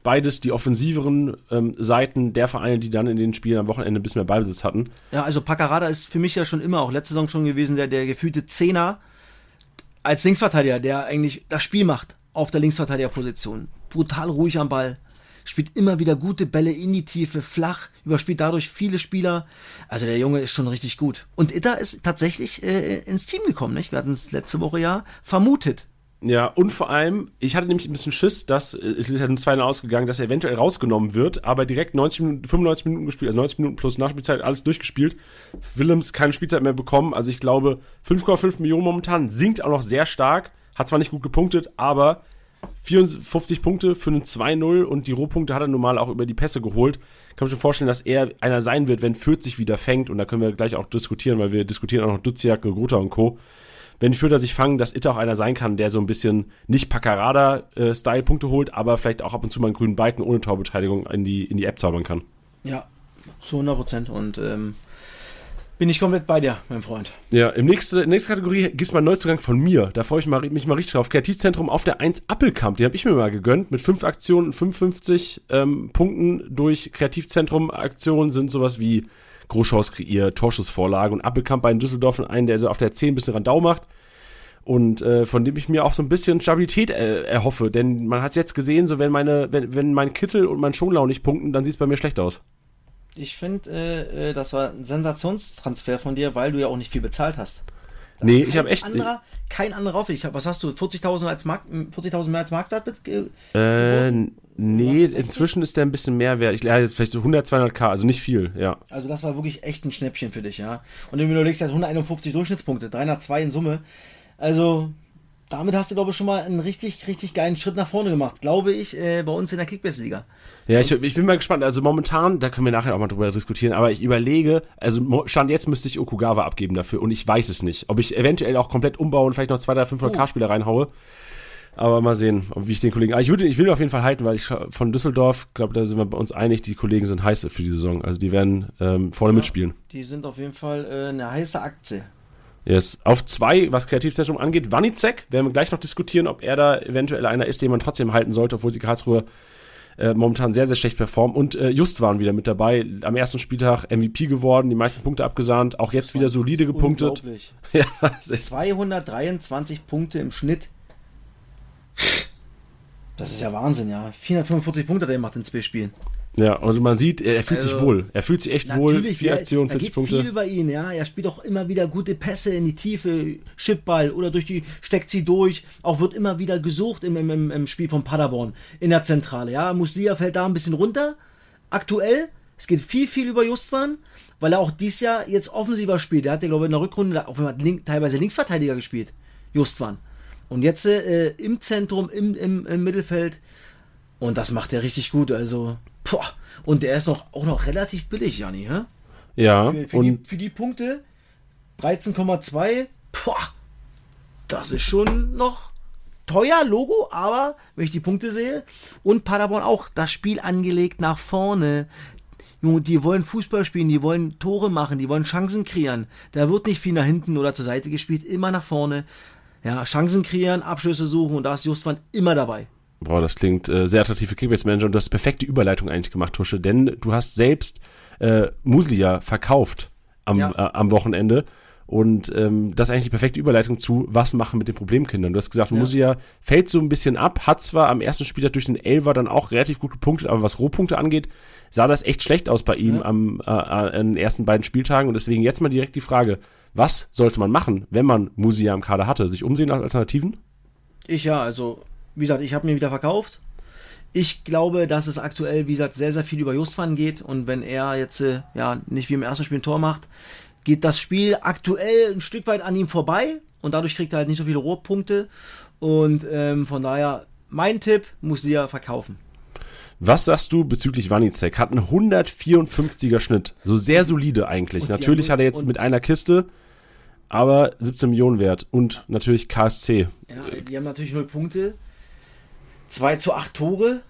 Beides die offensiveren ähm, Seiten der Vereine, die dann in den Spielen am Wochenende ein bisschen mehr Ballbesitz hatten. Ja, also Paccarada ist für mich ja schon immer, auch letzte Saison schon gewesen, der, der gefühlte Zehner als Linksverteidiger, der eigentlich das Spiel macht auf der Linksverteidigerposition. Brutal ruhig am Ball. Spielt immer wieder gute Bälle in die Tiefe, flach, überspielt dadurch viele Spieler. Also der Junge ist schon richtig gut. Und Itter ist tatsächlich äh, ins Team gekommen, nicht? Wir hatten es letzte Woche ja vermutet. Ja, und vor allem, ich hatte nämlich ein bisschen Schiss, dass, es ist ja nur 2 ausgegangen, dass er eventuell rausgenommen wird, aber direkt 90 Minuten, 95 Minuten gespielt, also 90 Minuten plus Nachspielzeit, alles durchgespielt. Willems keine Spielzeit mehr bekommen, also ich glaube 5,5 Millionen momentan, sinkt auch noch sehr stark, hat zwar nicht gut gepunktet, aber 54 Punkte für einen 2-0 und die Rohpunkte hat er normal auch über die Pässe geholt. Kann mir schon vorstellen, dass er einer sein wird, wenn Fürth sich wieder fängt und da können wir gleich auch diskutieren, weil wir diskutieren auch noch Duziak, Grota und Co wenn die Fürther sich fangen, dass Itter auch einer sein kann, der so ein bisschen nicht Paccarada-Style Punkte holt, aber vielleicht auch ab und zu mal einen grünen Balken ohne Torbeteiligung in die, in die App zaubern kann. Ja, zu 100 Prozent. Und ähm, bin ich komplett bei dir, mein Freund. Ja, im nächste, nächste Kategorie gibt es mal einen Neuzugang von mir. Da freue ich mal, mich mal richtig drauf. Kreativzentrum auf der 1 Appelkamp. Den habe ich mir mal gegönnt. Mit 5 Aktionen und 55 ähm, Punkten durch Kreativzentrum-Aktionen sind sowas wie Großchance kreiert, Torschussvorlage und Appelkamp bei den Düsseldorfern einen, der so auf der 10 ein bisschen Randau macht. Und äh, von dem ich mir auch so ein bisschen Stabilität äh, erhoffe. Denn man hat es jetzt gesehen, so wenn meine, wenn, wenn mein Kittel und mein Schonlau nicht punkten, dann sieht es bei mir schlecht aus. Ich finde, äh, äh, das war ein Sensationstransfer von dir, weil du ja auch nicht viel bezahlt hast. Da Nee, ich kein hab echt- Anderer, kein anderer auf. Ich hab, was hast du? 40.000 als Markt, 40.000 mehr als Marktwert? Äh, nee, Was ist 60? inzwischen ist der ein bisschen mehr wert. Ich jetzt vielleicht so 100, 200k, also nicht viel, ja. Also das war wirklich echt ein Schnäppchen für dich, ja. Und wenn du überlegst, er hat 151 Durchschnittspunkte, 302 in Summe. Also damit hast du, glaube ich, schon mal einen richtig, richtig geilen Schritt nach vorne gemacht, glaube ich, äh, bei uns in der Kickbase-Liga. Ja, ich, ich bin mal gespannt. Also momentan, da können wir nachher auch mal drüber diskutieren, aber ich überlege, also Stand jetzt müsste ich Okugawa abgeben dafür und ich weiß es nicht. Ob ich eventuell auch komplett umbaue und vielleicht noch zwei, drei 500k-Spieler reinhaue. Aber mal sehen, wie ich den Kollegen. Aber ich würde, ich will ihn auf jeden Fall halten, weil ich von Düsseldorf, glaube da sind wir bei uns einig, die Kollegen sind heiß für die Saison. Also die werden ähm, vorne mitspielen. Die sind auf jeden Fall äh, eine heiße Aktie. Yes. Auf zwei, was Kreativzentrum angeht, Wanizek, werden wir gleich noch diskutieren, ob er da eventuell einer ist, den man trotzdem halten sollte, obwohl sie Karlsruhe äh, momentan sehr, sehr schlecht performen. Und äh, Just waren wieder mit dabei, am ersten Spieltag MVP geworden, die meisten Punkte abgesahnt, auch jetzt wieder solide gepunktet. Unglaublich. (laughs) Ja, das ist, 223 Punkte im Schnitt. Das ist ja Wahnsinn, ja. 445 Punkte hat er gemacht in zwei Spielen. ja, also man sieht, er, fühlt sich Also, wohl. Er fühlt sich echt wohl. Vier Aktionen, da 40 geht Punkte. viel über ihn, ja. Er spielt auch immer wieder gute Pässe in die Tiefe, Chipball oder durch die, steckt sie durch. Auch wird immer wieder gesucht im, im, im- im Spiel von Paderborn in der Zentrale, ja. Muslia fällt da ein bisschen runter. Aktuell, es geht viel, viel über Justwan, weil er auch dieses Jahr jetzt offensiver spielt. Er hat ja, glaube ich, in der Rückrunde auch wenn man link, teilweise Linksverteidiger gespielt, Justwan. Und jetzt äh, im Zentrum, im, im, im Mittelfeld. Und das macht er richtig gut. Also, boah. Und der ist noch, auch noch relativ billig, Janni, hä? Ja, Für, für, und die, für die Punkte 13,2, boah, das ist schon noch teuer, Logo, aber wenn ich die Punkte sehe und Paderborn auch das Spiel angelegt nach vorne. Junge, die wollen Fußball spielen, die wollen Tore machen, die wollen Chancen kreieren. Da wird nicht viel nach hinten oder zur Seite gespielt, immer nach vorne. Ja, Chancen kreieren, Abschlüsse suchen und da ist Justwan immer dabei. Boah, das klingt äh, sehr attraktiv für Kickbase Manager und du hast perfekte Überleitung eigentlich gemacht, Tusche, denn du hast selbst äh, Muslia verkauft am, Ja. äh, am Wochenende und ähm, das ist eigentlich die perfekte Überleitung zu, was machen mit den Problemkindern. Du hast gesagt, Muslia fällt so ein bisschen ab, hat zwar am ersten Spieltag durch den Elver dann auch relativ gut gepunktet, aber was Rohpunkte angeht, sah das echt schlecht aus bei ihm am, äh, äh, an den ersten beiden Spieltagen und deswegen jetzt mal direkt die Frage, was sollte man machen, wenn man Musia im Kader hatte? Sich umsehen nach Alternativen? Ich ja, also, wie gesagt, ich habe mir wieder verkauft. Ich glaube, dass es aktuell, wie gesagt, sehr, sehr viel über Justvan geht. Und wenn er jetzt äh, ja nicht wie im ersten Spiel ein Tor macht, geht das Spiel aktuell ein Stück weit an ihm vorbei. Und dadurch kriegt er halt nicht so viele Rohrpunkte. Und ähm, von daher, mein Tipp, muss dir verkaufen. Was sagst du bezüglich Wanizek? Hat einen 154er Schnitt. So sehr solide eigentlich. Und Natürlich hat er jetzt mit einer Kiste, aber 17 Millionen wert. Und natürlich KSC. Ja, die haben natürlich null Punkte. 2 zu 8 Tore.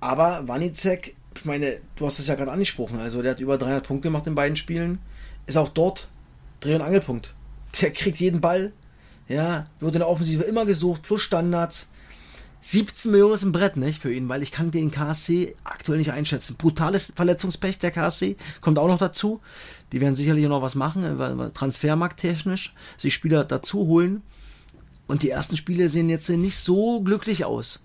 Aber Wanizek, ich meine, du hast es ja gerade angesprochen, also der hat über 300 Punkte gemacht in beiden Spielen. Ist auch dort Dreh- und Angelpunkt. Der kriegt jeden Ball. Ja, wird in der Offensive immer gesucht, plus Standards. 17 Millionen ist ein Brett, nicht, für ihn, weil ich kann den KSC aktuell nicht einschätzen. Brutales Verletzungspech der KSC, kommt auch noch dazu. Die werden sicherlich noch was machen, äh, transfermarkttechnisch, sich Spieler dazu holen. Und die ersten Spiele sehen jetzt nicht so glücklich aus.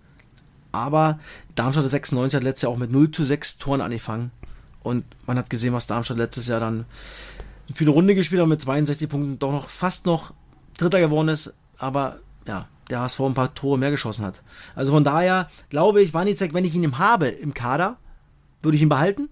Aber Darmstadt 96 hat letztes Jahr auch mit 0 zu 6 Toren angefangen. Und man hat gesehen, was Darmstadt letztes Jahr dann für eine Runde gespielt hat und mit 62 Punkten doch noch fast noch Dritter geworden ist. Aber ja, der HSV ein paar Tore mehr geschossen hat. Also von daher glaube ich, Wanizek, wenn ich ihn habe im Kader, würde ich ihn behalten.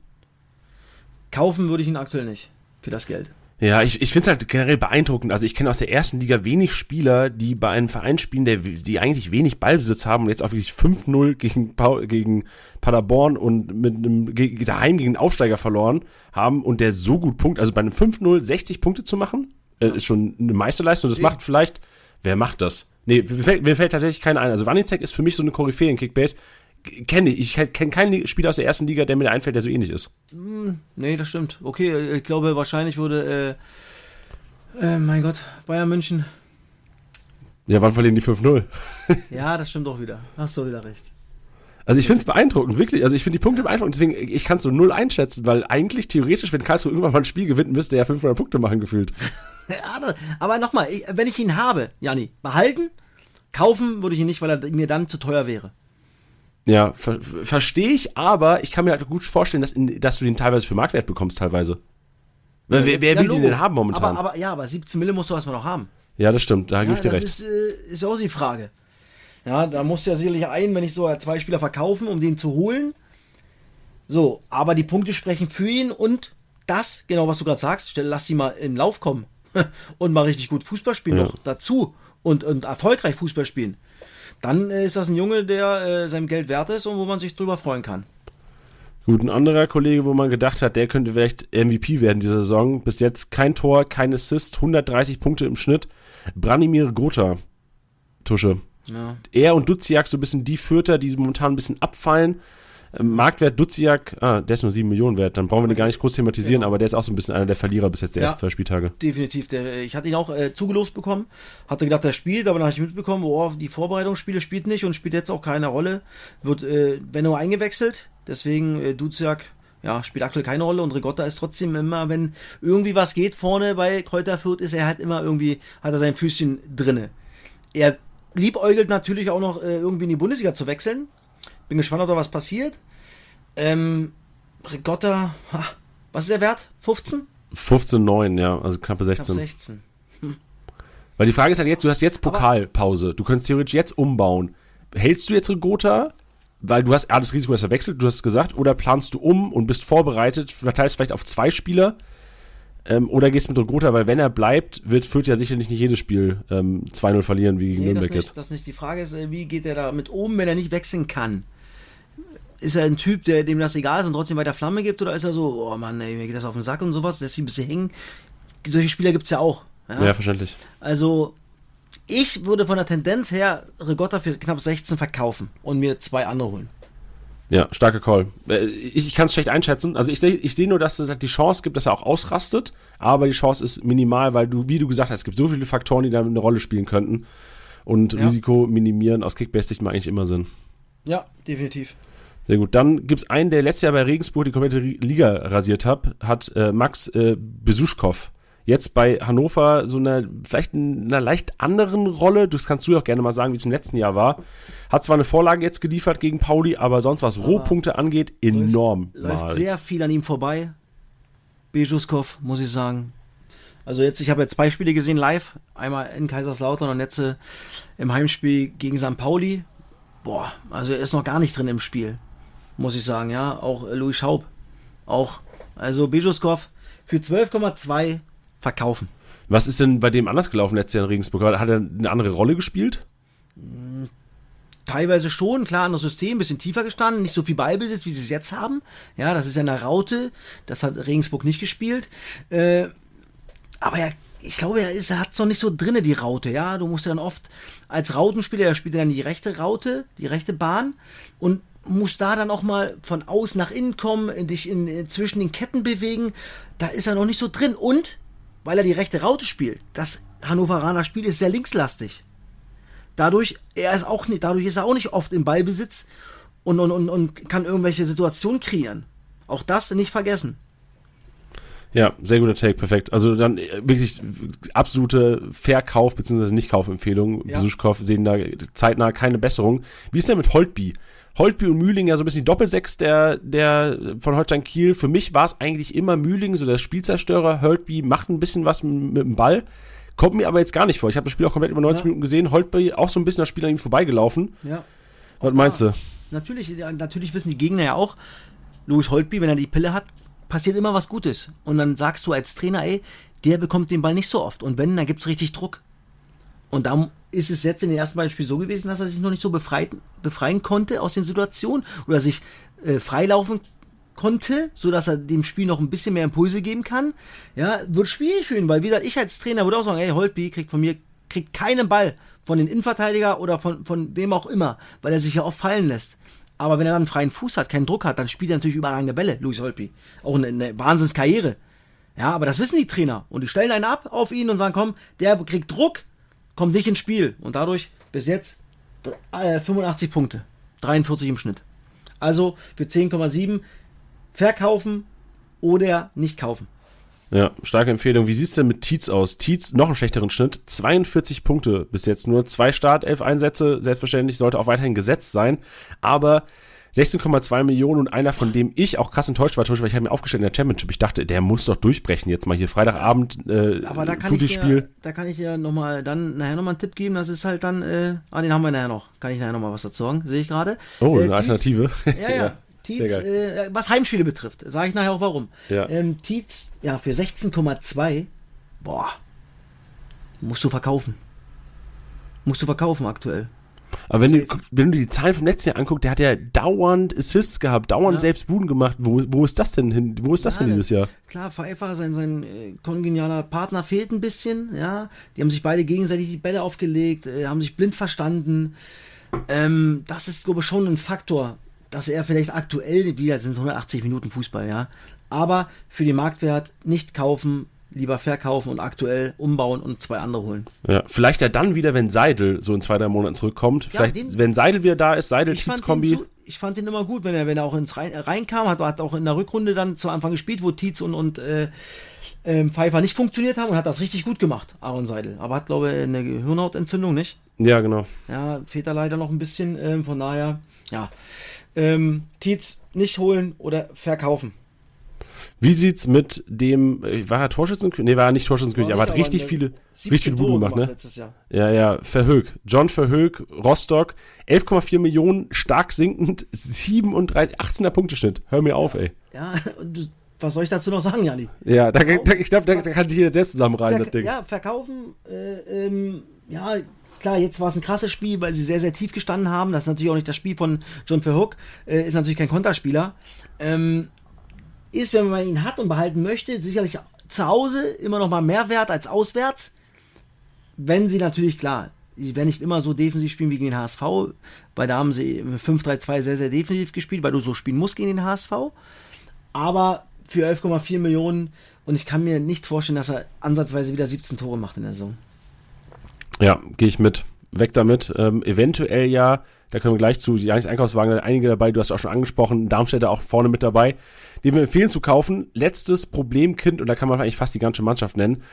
Kaufen würde ich ihn aktuell nicht für das Geld. Ja, ich, ich finde es halt generell beeindruckend. Also ich kenne aus der ersten Liga wenig Spieler, die bei einem Verein spielen, der, die eigentlich wenig Ballbesitz haben und jetzt auch wirklich 5-0 gegen, gegen Paderborn und mit einem ge- daheim gegen den Aufsteiger verloren haben und der so gut punkt. Also bei einem 5-0 60 Punkte zu machen, äh, ist schon eine Meisterleistung. Das macht vielleicht, wer macht das? Nee, mir fällt, mir fällt tatsächlich keiner ein. Also Wanizek ist für mich so eine Koryphäe in Kickbase. Kenne ich. Ich kenne keinen Spieler aus der ersten Liga, der mir einfällt, der so ähnlich ist. Nee, das stimmt. Okay, ich glaube, wahrscheinlich würde, äh, äh, mein Gott, Bayern München. Ja, wann verlieren die 5-0? (laughs) Ja, das stimmt auch wieder. Hast du wieder recht. Also ich finde es beeindruckend, wirklich. Also ich finde die Punkte beeindruckend, deswegen, ich kann es so null einschätzen, weil eigentlich theoretisch, wenn Karlsruhe irgendwann mal ein Spiel gewinnt, müsste er ja 500 Punkte machen, gefühlt. (laughs) Ja, aber nochmal, wenn ich ihn habe, Janni, behalten, kaufen würde ich ihn nicht, weil er mir dann zu teuer wäre. Ja, ver verstehe ich, aber ich kann mir halt gut vorstellen, dass, in, dass du den teilweise für Marktwert bekommst, teilweise. Wer wer Ja, will den Logo. denn haben momentan? Aber, aber, ja, aber 17 Mille musst du erstmal noch haben. Ja, das stimmt, da gebe Ja, ich dir das recht. ist, äh, ist auch die Frage. Ja, da musst du ja sicherlich ein, wenn ich so zwei Spieler verkaufen, um den zu holen. So, aber die Punkte sprechen für ihn und das, genau was du gerade sagst, stell, lass sie mal in Lauf kommen (laughs) und mal richtig gut Fußball spielen Ja. noch dazu und, und erfolgreich Fußball spielen. Dann äh, ist das ein Junge, der äh, seinem Geld wert ist und wo man sich drüber freuen kann. Gut, ein anderer Kollege, wo man gedacht hat, der könnte vielleicht MVP werden diese Saison. Bis jetzt kein Tor, kein Assist, 130 Punkte im Schnitt. Branimir Gotha. Tusche. Ja. Er und Duziak so ein bisschen die Fürter, die momentan ein bisschen abfallen. Marktwert Duziak, ah, der ist nur 7 Millionen wert. Dann brauchen wir den gar nicht groß thematisieren, Genau. aber der ist auch so ein bisschen einer der Verlierer bis jetzt der Ja. ersten zwei Spieltage. Definitiv. Der, ich hatte ihn auch äh, zugelost bekommen. Hatte gedacht, er spielt, aber dann habe ich mitbekommen, oh, die Vorbereitungsspiele spielt nicht und spielt jetzt auch keine Rolle. Wird, äh, wenn nur eingewechselt. Deswegen, äh, Duziak, ja, spielt aktuell keine Rolle und Rigotta ist trotzdem immer, wenn irgendwie was geht vorne bei Kräuter Fürth, ist er halt immer irgendwie, hat er sein Füßchen drinne. Er liebäugelt natürlich auch noch äh, irgendwie in die Bundesliga zu wechseln. Bin gespannt, ob da was passiert. Ähm, Rigotta, ha, was ist der Wert? 15? 15,9, ja, also knappe Ich hab 16. 16. Weil die Frage ist halt jetzt, du hast jetzt Pokalpause. Du könntest theoretisch jetzt umbauen. Hältst du jetzt Rigota, weil du hast A, das Risiko, dass er wechselt, du hast es gesagt, oder planst du um und bist vorbereitet, verteilst vielleicht auf zwei Spieler, ähm, oder gehst mit Rigota, weil wenn er bleibt, wird Fürth ja sicherlich nicht jedes Spiel ähm, 2-0 verlieren, wie gegen Nee, das Nürnberg nicht, jetzt. das nicht. Die Frage ist, äh, wie geht er damit um, wenn er nicht wechseln kann? Ist er ein Typ, der dem das egal ist und trotzdem weiter Flamme gibt, oder ist er so, oh Mann, ey, mir geht das auf den Sack und sowas, lässt sich ein bisschen hängen? Solche Spieler gibt es ja auch. Ja? Ja, verständlich. Also, ich würde von der Tendenz her Rigotta für knapp 16 verkaufen und mir zwei andere holen. Ja, starker Call. Äh, Ich, ich kann es schlecht einschätzen. Also ich sehe ich seh nur, dass es halt die Chance gibt, dass er auch ausrastet, aber die Chance ist minimal, weil du, wie du gesagt hast, es gibt so viele Faktoren, die da eine Rolle spielen könnten. Und Ja. Risiko minimieren aus Kickbase-Sicht macht eigentlich immer Sinn. Ja, definitiv. Sehr gut. Dann gibt es einen, der letztes Jahr bei Regensburg die komplette Liga rasiert hat, hat äh, Max äh, Besuschkow. Jetzt bei Hannover so eine, vielleicht in einer leicht anderen Rolle, das kannst du ja auch gerne mal sagen, wie es im letzten Jahr war. Hat zwar eine Vorlage jetzt geliefert gegen Pauli, aber sonst was Rohpunkte angeht, enorm. Läuft mal. sehr viel an ihm vorbei. Bejuskov, muss ich sagen. Also jetzt, ich habe jetzt zwei Spiele gesehen live. Einmal in Kaiserslautern und jetzt äh, im Heimspiel gegen St. Pauli. Boah, also er ist noch gar nicht drin im Spiel. Muss ich sagen, ja. Auch Louis Schaub. Auch. Also Bejuskov für 12,2 verkaufen. Was ist denn bei dem anders gelaufen letztes Jahr in Regensburg? Hat er eine andere Rolle gespielt? Teilweise schon, klar, anderes System, bisschen tiefer gestanden, nicht so viel Ballbesitz, wie sie es jetzt haben. Ja, das ist ja eine Raute, das hat Regensburg nicht gespielt. Äh, aber er, ich glaube, er, ist, er hat es noch nicht so drinne, die Raute, ja. Du musst ja dann oft als Rautenspieler, er spielt dann die rechte Raute, die rechte Bahn und muss da dann auch mal von außen nach innen kommen, dich in, in, zwischen den Ketten bewegen. Da ist er noch nicht so drin. Und weil er die rechte Raute spielt, das Hannoveraner Spiel ist sehr linkslastig. Dadurch, er ist auch nicht, dadurch ist er auch nicht oft im Ballbesitz und, und, und, und kann irgendwelche Situationen kreieren. Auch das nicht vergessen. Ja, sehr guter Take, perfekt. Also dann äh, wirklich absolute Verkauf- bzw. Nicht-Kaufempfehlung. Ja. Besuchskauf sehen da zeitnah keine Besserung. Wie ist denn mit Holtby? Holtby und Mühling ja so ein bisschen die Doppelsechs der, der von Holstein Kiel. Für mich war es eigentlich immer Mühling, so der Spielzerstörer. Holtby macht ein bisschen was mit, mit dem Ball. Kommt mir aber jetzt gar nicht vor. Ich habe das Spiel auch komplett über 90 Ja. Minuten gesehen. Holtby auch so ein bisschen das Spiel an ihm vorbeigelaufen. Ja. Was meinst du? Natürlich, ja, natürlich wissen die Gegner ja auch, Louis Holtby, wenn er die Pille hat, passiert immer was Gutes. Und dann sagst du als Trainer, ey, der bekommt den Ball nicht so oft. Und wenn, dann gibt's richtig Druck. Und da ist es jetzt in den ersten beiden Spielen so gewesen, dass er sich noch nicht so befreit, befreien konnte aus den Situationen oder sich äh, freilaufen konnte, so dass er dem Spiel noch ein bisschen mehr Impulse geben kann. Ja, wird schwierig für ihn, weil wie gesagt, ich als Trainer würde auch sagen, ey, Holtby kriegt von mir kriegt keinen Ball von den Innenverteidiger oder von, von wem auch immer, weil er sich ja oft fallen lässt. Aber wenn er dann einen freien Fuß hat, keinen Druck hat, dann spielt er natürlich überragende Bälle, Luis Holtby. Auch eine, eine Wahnsinnskarriere. Ja, aber das wissen die Trainer. Und die stellen einen ab auf ihn und sagen, komm, der kriegt Druck, kommt nicht ins Spiel. Und dadurch bis jetzt äh, 85 Punkte. 43 im Schnitt. Also für 10,7 verkaufen oder nicht kaufen. Ja, starke Empfehlung. Wie sieht's denn mit Tietz aus? Tietz noch einen schlechteren Schnitt. 42 Punkte bis jetzt. Nur zwei Startelf-Einsätze. Selbstverständlich sollte auch weiterhin gesetzt sein. Aber 16,2 Millionen und einer, von dem ich auch krass enttäuscht war, weil ich habe mir aufgestellt in der Championship. Ich dachte, der muss doch durchbrechen jetzt mal hier Freitagabend äh, Aber da kann, ich dir, da kann ich dir nochmal dann nachher nochmal einen Tipp geben. Das ist halt dann, äh, ah, den haben wir nachher noch. Kann ich nachher nochmal was dazu sagen, sehe ich gerade. Oh, äh, eine Alternative. (laughs) ja, ja. ja. Tietz, äh, was Heimspiele betrifft, sage ich nachher auch warum. Ja. Ähm, Tietz, ja, für 16,2, boah, musst du verkaufen. Musst du verkaufen aktuell. Aber wenn du, wenn du die Zahlen vom letzten Jahr anguckst, der hat ja dauernd Assists gehabt, dauernd ja. selbst Buden gemacht. Wo, wo ist das denn hin? Wo ist das ja, denn dieses Jahr? Klar, Pfeiffer, sein, sein äh, kongenialer Partner fehlt ein bisschen, ja. Die haben sich beide gegenseitig die Bälle aufgelegt, äh, haben sich blind verstanden. Ähm, das ist, glaube ich, schon ein Faktor, dass er vielleicht aktuell, wieder sind 180 Minuten Fußball, ja. Aber für den Marktwert nicht kaufen, lieber verkaufen und aktuell umbauen und zwei andere holen. Ja, vielleicht ja dann wieder, wenn Seidel so in zwei, drei Monaten zurückkommt. Ja, vielleicht, den, wenn Seidel wieder da ist, seidel tietz kombi So, ich fand ihn immer gut, wenn er, wenn er auch ins rein, reinkam, hat, hat auch in der Rückrunde dann zu Anfang gespielt, wo Tietz und, und äh, äh, Pfeiffer nicht funktioniert haben und hat das richtig gut gemacht, Aaron Seidel. Aber hat, glaube ich, eine Gehirnhautentzündung, nicht? Ja, genau. Ja, fehlt da leider noch ein bisschen, äh, von daher, ja. Ähm, Tietz nicht holen oder verkaufen. Wie sieht's mit dem, äh, war er Torschützenkönig? Nee, war er nicht Torschützenkönig, aber hat richtig viele, richtig viele Buden gemacht, ne? Ja, ja, Verhoek. John Verhoek, Rostock, 11,4 Millionen, stark sinkend, 37, 18er Punkteschnitt. Hör mir auf, ey. Ja, und was soll ich dazu noch sagen, Jali? Ja, da, da, ich glaube, da, da, kann sich jeder selbst zusammenreihen, Verk das Ding. Ja, verkaufen, äh, ähm, ja, klar, jetzt war es ein krasses Spiel, weil sie sehr, sehr tief gestanden haben. Das ist natürlich auch nicht das Spiel von John Verhoek, äh, ist natürlich kein Konterspieler. Ähm, ist, wenn man ihn hat und behalten möchte, sicherlich zu Hause immer noch mal mehr wert als auswärts. Wenn sie natürlich, klar, werden nicht immer so defensiv spielen wie gegen den HSV, weil da haben sie 5-3-2 sehr, sehr defensiv gespielt, weil du so spielen musst gegen den HSV. Aber für 11,4 Millionen und ich kann mir nicht vorstellen, dass er ansatzweise wieder 17 Tore macht in der Saison. Ja, gehe ich mit. Weg damit. Ähm, eventuell ja, da können wir gleich zu, die Einkaufswagen, einige dabei, du hast auch schon angesprochen, Darmstädter auch vorne mit dabei den wir empfehlen zu kaufen. Letztes Problemkind, und da kann man eigentlich fast die ganze Mannschaft nennen.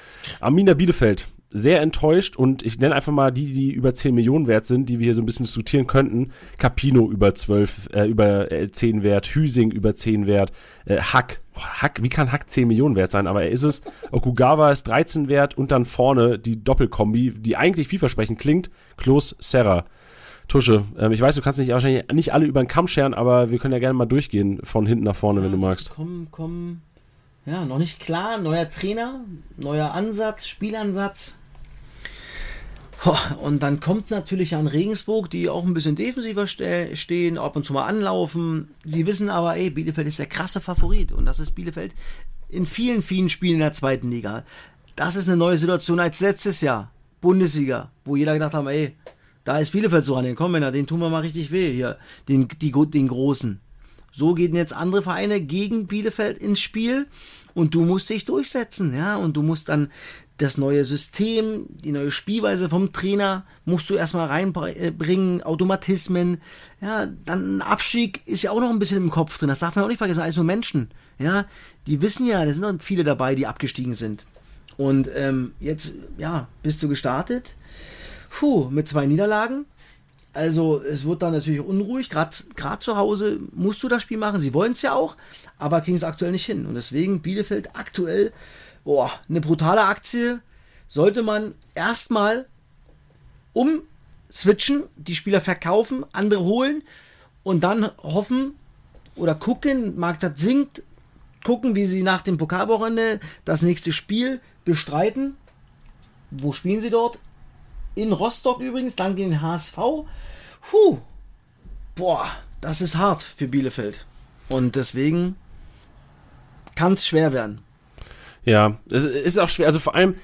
Arminia Bielefeld. Sehr enttäuscht und ich nenne einfach mal die, die über 10 Millionen wert sind, die wir hier so ein bisschen diskutieren könnten. Capino über 12, äh, über 10 äh, wert, Hüsing über 10 wert, äh, Hack, Hack, wie kann Hack 10 Millionen wert sein? Aber er ist es. Okugawa ist 13 wert und dann vorne die Doppelkombi, die eigentlich vielversprechend klingt. Klos Serra. Tusche, ähm, ich weiß, du kannst nicht wahrscheinlich nicht alle über den Kamm scheren, aber wir können ja gerne mal durchgehen von hinten nach vorne, ja, wenn du magst. Komm, komm. Ja, noch nicht klar. Neuer Trainer, neuer Ansatz, Spielansatz. Und dann kommt natürlich an Regensburg, die auch ein bisschen defensiver stehen, ab und zu mal anlaufen. Sie wissen aber, ey, Bielefeld ist der krasse Favorit. Und das ist Bielefeld in vielen, vielen Spielen in der zweiten Liga. Das ist eine neue Situation als letztes Jahr. Bundesliga, wo jeder gedacht hat, ey, da ist Bielefeld so an den komm den tun wir mal richtig weh hier, den, die, den Großen. So gehen jetzt andere Vereine gegen Bielefeld ins Spiel. Und du musst dich durchsetzen, ja, und du musst dann das neue System, die neue Spielweise vom Trainer musst du erstmal reinbringen, Automatismen, ja, dann ein Abstieg ist ja auch noch ein bisschen im Kopf drin, das darf man auch nicht vergessen, alles nur Menschen, ja, die wissen ja, da sind noch viele dabei, die abgestiegen sind. Und ähm, jetzt, ja, bist du gestartet, puh, mit zwei Niederlagen. Also es wird dann natürlich unruhig. Gerade zu Hause musst du das Spiel machen. Sie wollen es ja auch, aber kriegen es aktuell nicht hin. Und deswegen Bielefeld aktuell, boah, eine brutale Aktie. Sollte man erstmal umswitchen, die Spieler verkaufen, andere holen und dann hoffen oder gucken, Marktwert sinkt, gucken, wie sie nach dem Pokalwochenende das nächste Spiel bestreiten. Wo spielen sie dort? In Rostock übrigens, dann gegen den HSV. Puh, boah, das ist hart für Bielefeld. Und deswegen kann es schwer werden. Ja, es ist auch schwer. Also vor allem,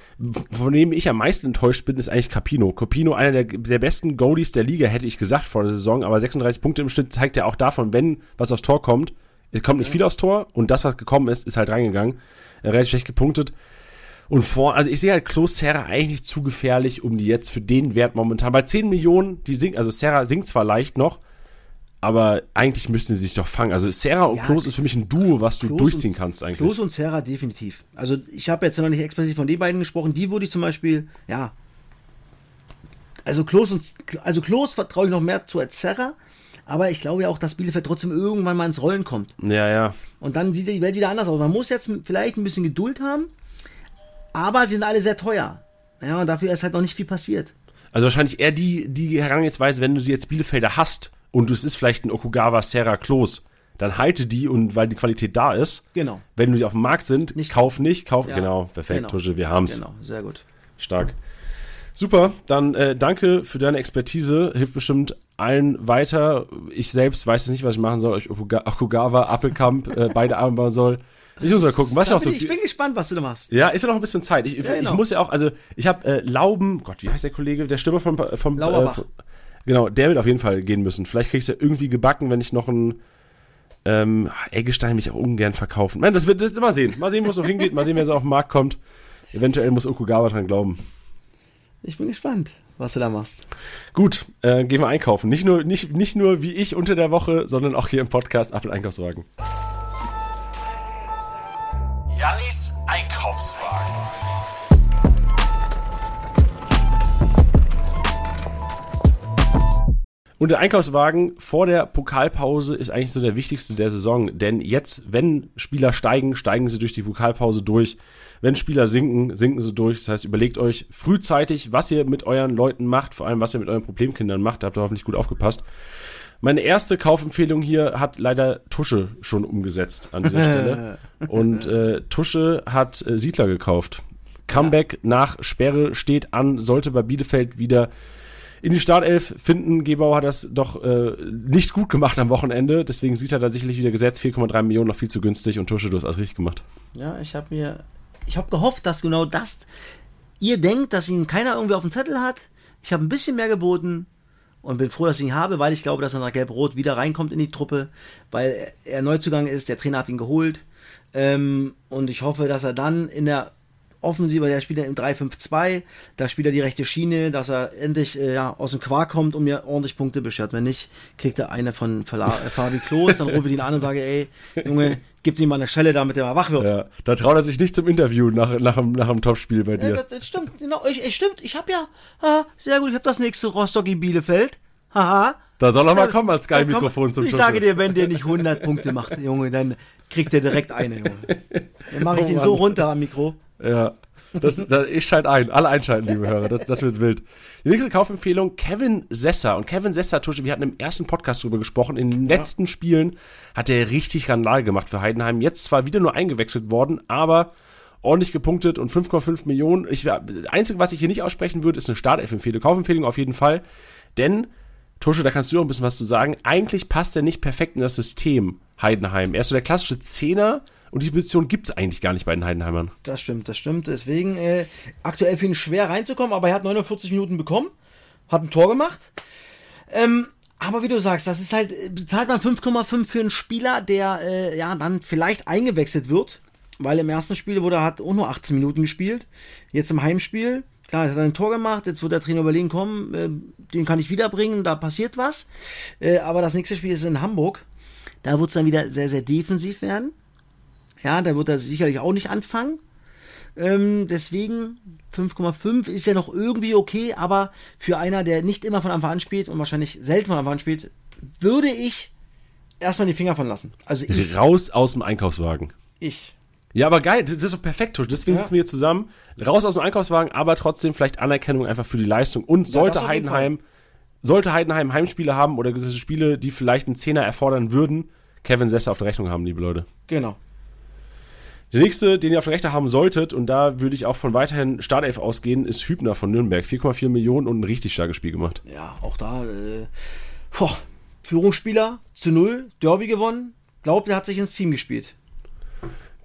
von dem ich am meisten enttäuscht bin, ist eigentlich Capino. Capino, einer der, der besten Goalies der Liga, hätte ich gesagt vor der Saison, aber 36 Punkte im Schnitt zeigt ja auch davon, wenn was aufs Tor kommt. Es kommt nicht viel aufs Tor und das, was gekommen ist, ist halt reingegangen. Relativ schlecht gepunktet. Und vor, also ich sehe halt Klo Serra eigentlich zu gefährlich, um die jetzt für den Wert momentan. Bei 10 Millionen, die sinkt, also Serra sinkt zwar leicht noch, aber eigentlich müssten sie sich doch fangen. Also Serra und ja, Klos ist für mich ein Duo, was du Klos durchziehen und, kannst eigentlich. Klos und Serra definitiv. Also ich habe jetzt noch nicht explizit von den beiden gesprochen. Die würde ich zum Beispiel, ja. Also Klos und also Klos vertraue ich noch mehr zu als Serra. Aber ich glaube ja auch, dass Bielefeld trotzdem irgendwann mal ins Rollen kommt. Ja, ja. Und dann sieht die Welt wieder anders aus. Man muss jetzt vielleicht ein bisschen Geduld haben, aber sie sind alle sehr teuer. Ja, und dafür ist halt noch nicht viel passiert. Also wahrscheinlich eher die, die Herangehensweise, wenn du jetzt Bielefelder hast und es ist vielleicht ein Okugawa Serra Klos, dann halte die und weil die Qualität da ist. Genau. Wenn die auf dem Markt sind, Nicht- kauf nicht, kauf. Ja, Genau, perfekt, genau. Tusche, wir haben's. Genau, sehr gut. Stark. Super, dann äh, danke für deine Expertise. Hilft bestimmt allen weiter. Ich selbst weiß jetzt nicht, was ich machen soll. Euch Okuga- Okugawa, Appelkamp, äh, beide Arme bauen soll. Ich muss mal gucken, was ich auch so. ich, ich bin gespannt, was du da machst. Ja, ist ja noch ein bisschen Zeit. Ich, Ja, ich genau. muss ja auch, also ich habe äh, Lauben, Gott, wie heißt der Kollege, der Stürmer vom, vom Lauerbach. Äh, von- genau, der wird auf jeden Fall gehen müssen. Vielleicht krieg ich es ja irgendwie gebacken, wenn ich noch ein ähm, Eggestein mich auch ungern verkaufen. Nein, das wird das, mal sehen. Mal sehen, wo es noch hingeht. Mal sehen, wer so auf den Markt kommt. Eventuell muss Okugawa dran glauben. Ich bin gespannt, was du da machst. Gut, äh, gehen wir einkaufen. Nicht nur, nicht, nicht nur wie ich unter der Woche, sondern auch hier im Podcast Apfel Einkaufswagen. Einkaufswagen. Und der Einkaufswagen vor der Pokalpause ist eigentlich so der wichtigste der Saison. Denn jetzt, wenn Spieler steigen, steigen sie durch die Pokalpause durch. Wenn Spieler sinken, sinken sie durch. Das heißt, überlegt euch frühzeitig, was ihr mit euren Leuten macht, vor allem was ihr mit euren Problemkindern macht. Da habt ihr hoffentlich gut aufgepasst. Meine erste Kaufempfehlung hier hat leider Tusche schon umgesetzt an dieser Stelle. (laughs) Und äh, Tusche hat äh, Siedler gekauft. Comeback nach Sperre steht an, sollte bei Bielefeld wieder in die Startelf finden. Gebauer hat das doch äh, nicht gut gemacht am Wochenende. Deswegen sieht er da sicherlich wieder gesetzt. 4,3 Millionen noch viel zu günstig und Tusche, du hast alles richtig gemacht. Ja, ich habe mir, ich habe gehofft, dass genau das, ihr denkt, dass ihn keiner irgendwie auf dem Zettel hat. Ich habe ein bisschen mehr geboten und bin froh, dass ich ihn habe, weil ich glaube, dass er nach Gelb-Rot wieder reinkommt in die Truppe, weil er Neuzugang ist, der Trainer hat ihn geholt. Ähm, und ich hoffe, dass er dann in der Offensive, der spielt ja im 3-5-2, da spielt er die rechte Schiene, dass er endlich äh, ja, aus dem Quark kommt und mir ordentlich Punkte beschert. Wenn nicht, kriegt er eine von Verla äh, Fabi Klos, dann rufe ich ihn an und sage, ey, Junge, gib ihm mal eine Schelle, damit er mal wach wird. Ja, da traut er sich nicht zum Interview nach, nach, dem- nach dem Topspiel bei Ja, dir. das, das stimmt, genau. Ich, ich, stimmt, ich habe ja, ah, sehr gut, ich habe das nächste Rostock in Bielefeld. Haha. Da soll er mal Ja, kommen als ja, Sky-Mikrofon zum Ich sage dir, wenn der nicht 100 Punkte macht, Junge, dann kriegt er direkt eine, Junge. Dann mache ich Oh den so runter am Mikro. Ja. Das, das, ich schalte ein. Alle einschalten, liebe Hörer. Das, das wird wild. Die nächste Kaufempfehlung, Kevin Sesser. Und Kevin Sesser, Tusche, wir hatten im ersten Podcast drüber gesprochen. In den letzten Spielen hat er richtig Randal gemacht für Heidenheim. Jetzt zwar wieder nur eingewechselt worden, aber ordentlich gepunktet und 5,5 Millionen. Ich, das Einzige, was ich hier nicht aussprechen würde, ist eine Startelf-Empfehlung. Kaufempfehlung auf jeden Fall. Denn, Tusche, da kannst du auch ein bisschen was zu sagen. Eigentlich passt er nicht perfekt in das System Heidenheim. Er ist so der klassische Zehner und die Position gibt es eigentlich gar nicht bei den Heidenheimern. Das stimmt, das stimmt. Deswegen äh, aktuell für ihn schwer reinzukommen, aber er hat 49 Minuten bekommen, hat ein Tor gemacht. Ähm, aber wie du sagst, das ist halt, äh, bezahlt man 5,5 für einen Spieler, der äh, ja dann vielleicht eingewechselt wird, weil im ersten Spiel wurde er hat auch nur 18 Minuten gespielt. Jetzt im Heimspiel, klar, jetzt hat er ein Tor gemacht, jetzt wird der Trainer überlegen, komm, äh, den kann ich wiederbringen, da passiert was. Äh, aber das nächste Spiel ist in Hamburg. Da wird es dann wieder sehr, sehr defensiv werden. Ja, da wird er sicherlich auch nicht anfangen. Ähm, deswegen 5,5 ist ja noch irgendwie okay, aber für einer, der nicht immer von Anfang an spielt und wahrscheinlich selten von Anfang an spielt, würde ich erstmal die Finger von lassen. Also ich, (laughs) Raus aus dem Einkaufswagen. ich. Ja, aber geil, das ist doch perfekt, Tusch. Deswegen Ja. sitzen wir hier zusammen. Raus aus dem Einkaufswagen, aber trotzdem vielleicht Anerkennung einfach für die Leistung. Und sollte jeden Heidenheim, sollte Heidenheim Heimspiele haben oder gewisse Spiele, die vielleicht einen Zehner erfordern würden, Kevin Sesser auf der Rechnung haben, liebe Leute. Genau. Der nächste, den ihr auf der Rechnung haben solltet, und da würde ich auch von weiterhin Startelf ausgehen, ist Hübner von Nürnberg. 4,4 Millionen und ein richtig starkes Spiel gemacht. Ja, auch da, äh, boah, Führungsspieler zu null, Derby gewonnen. Glaubt, er hat sich ins Team gespielt.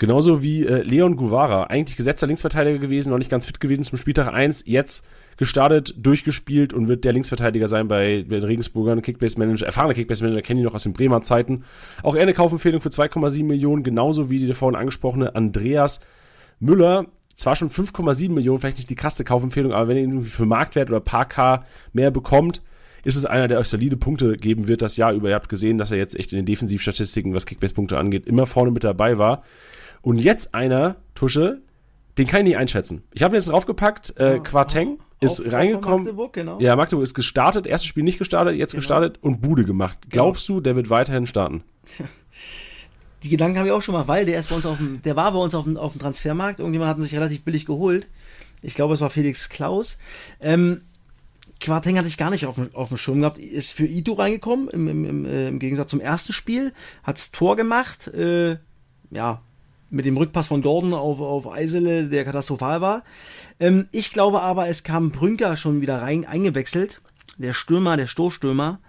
Genauso wie äh, Leon Guevara, eigentlich gesetzter Linksverteidiger gewesen, noch nicht ganz fit gewesen zum Spieltag 1, jetzt gestartet, durchgespielt und wird der Linksverteidiger sein bei den Regensburgern, Kickbase-Manager, erfahrener Kickbase-Manager, kennen die noch aus den Bremer Zeiten. Auch er eine Kaufempfehlung für 2,7 Millionen, genauso wie die vorhin angesprochene Andreas Müller. Zwar schon 5,7 Millionen, vielleicht nicht die krasse Kaufempfehlung, aber wenn ihr irgendwie für Marktwert oder paar K mehr bekommt, ist es einer, der euch solide Punkte geben wird das Jahr über. Ihr habt gesehen, dass er jetzt echt in den Defensivstatistiken, was Kickbase-Punkte angeht, immer vorne mit dabei war. Und jetzt einer, Tusche, den kann ich nicht einschätzen. Ich habe ihn jetzt draufgepackt, äh, Quarteng ist auf reingekommen. Magdeburg, genau. Ja, Magdeburg ist gestartet, erstes Spiel nicht gestartet, jetzt Genau. gestartet und Bude gemacht. Glaubst du, der wird weiterhin starten? (laughs) Die Gedanken habe ich auch schon mal, weil der ist bei uns auf dem, der war bei uns auf dem, auf dem Transfermarkt. Irgendjemand hat ihn sich relativ billig geholt. Ich glaube, es war Felix Klaus. Ähm, Quarteng hatte ich gar nicht auf dem, auf dem Schirm gehabt. Ist für Ito reingekommen, im, im, im, äh, im Gegensatz zum ersten Spiel. Hat's Tor gemacht. Äh, ja, mit dem Rückpass von Gordon auf, auf Eisele, der katastrophal war. Ähm, ich glaube aber, es kam Brünker schon wieder rein eingewechselt. Der Stürmer, der Stoßstürmer.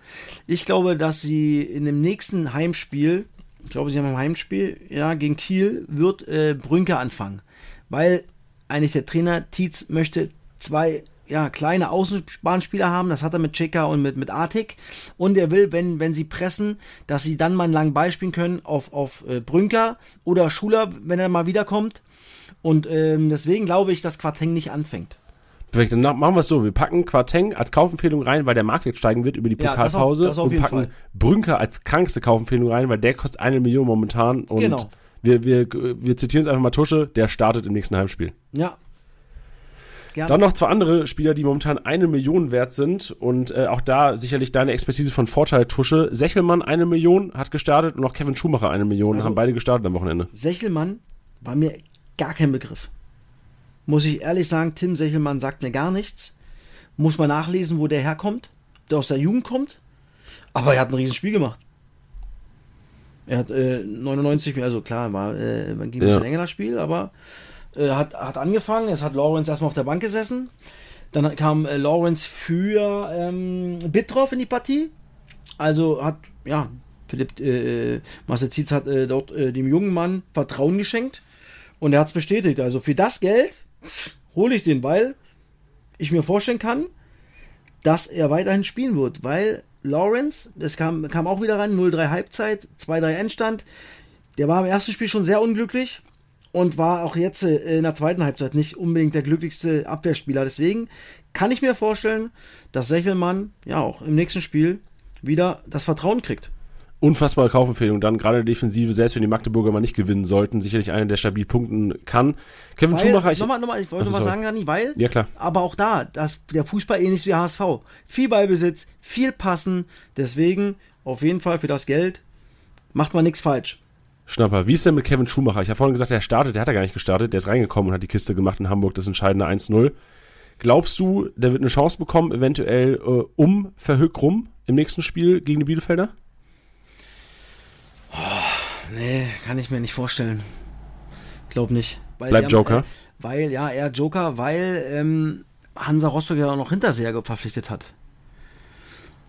Ich glaube, dass sie in dem nächsten Heimspiel, ich glaube, sie haben ein Heimspiel, ja, gegen Kiel, wird äh, Brünker anfangen. Weil eigentlich der Trainer Tietz möchte zwei ja, kleine Außenbahnspieler haben, das hat er mit Cheka und mit, mit Artik. Und er will, wenn, wenn sie pressen, dass sie dann mal einen langen Ball spielen können auf, auf äh, Brünker oder Schuler, wenn er mal wiederkommt. Und ähm, deswegen glaube ich, dass Quarteng nicht anfängt. Perfekt, dann machen wir es so. Wir packen Quarteng als Kaufempfehlung rein, weil der Marktwert steigen wird über die Ja, das auf- Pokalpause. das auf und packen Fall. Brünker als krankste Kaufempfehlung rein, weil der kostet eine Million momentan. Und Genau. wir, wir, wir zitieren es einfach mal Tusche, der startet im nächsten Heimspiel. Ja. Gerne. Dann noch zwei andere Spieler, die momentan eine Million wert sind und äh, auch da sicherlich deine Expertise von Vorteil, Tusche. Sechelmann eine Million hat gestartet und auch Kevin Schumacher eine Million. Also- haben beide gestartet am Wochenende. Sechelmann war mir gar kein Begriff. Muss ich ehrlich sagen, Tim Sechelmann sagt mir gar nichts. Muss man nachlesen, wo der herkommt, der aus der Jugend kommt. Aber er hat ein Riesenspiel gemacht. Er hat äh, 99, also klar, war äh, ein bisschen Ja. länger das Spiel, aber äh, hat, hat angefangen. Es hat Lawrence erstmal auf der Bank gesessen. Dann kam äh, Lawrence für ähm, Bittroff in die Partie. Also hat, ja, Philipp äh, Marcel Tietz hat äh, dort äh, dem jungen Mann Vertrauen geschenkt und er hat es bestätigt. Also für das Geld hole ich den, weil ich mir vorstellen kann, dass er weiterhin spielen wird, weil Lawrence, das kam, kam auch wieder rein, 0-3 Halbzeit, 2-3 Endstand. Der war im ersten Spiel schon sehr unglücklich und war auch jetzt äh, in der zweiten Halbzeit nicht unbedingt der glücklichste Abwehrspieler. Deswegen kann ich mir vorstellen, dass Sechelmann ja auch im nächsten Spiel wieder das Vertrauen kriegt. Unfassbare Kaufempfehlung. Dann gerade der Defensive, selbst wenn die Magdeburger mal nicht gewinnen sollten, sicherlich einer, der stabil punkten kann. Kevin Weil, Schumacher, ich, nochmal, nochmal, ich wollte Ach so, noch was sorry. sagen, Rani, weil, Ja, klar. aber auch da, das, der Fußball ähnlich wie HSV. Viel Ballbesitz, viel Passen, deswegen auf jeden Fall für das Geld macht man nichts falsch. Schnapper, wie ist denn mit Kevin Schumacher? Ich habe vorhin gesagt, der startet, der hat er gar nicht gestartet, der ist reingekommen und hat die Kiste gemacht in Hamburg, das entscheidende 1-0. Glaubst du, der wird eine Chance bekommen, eventuell äh, um Verhöck rum im nächsten Spiel gegen die Bielefelder? Nee, kann ich mir nicht vorstellen. Glaub nicht. Weil Bleibt haben, Joker? Äh, weil, ja, er Joker, weil ähm, Hansa Rostock ja auch noch Hinterseher verpflichtet hat.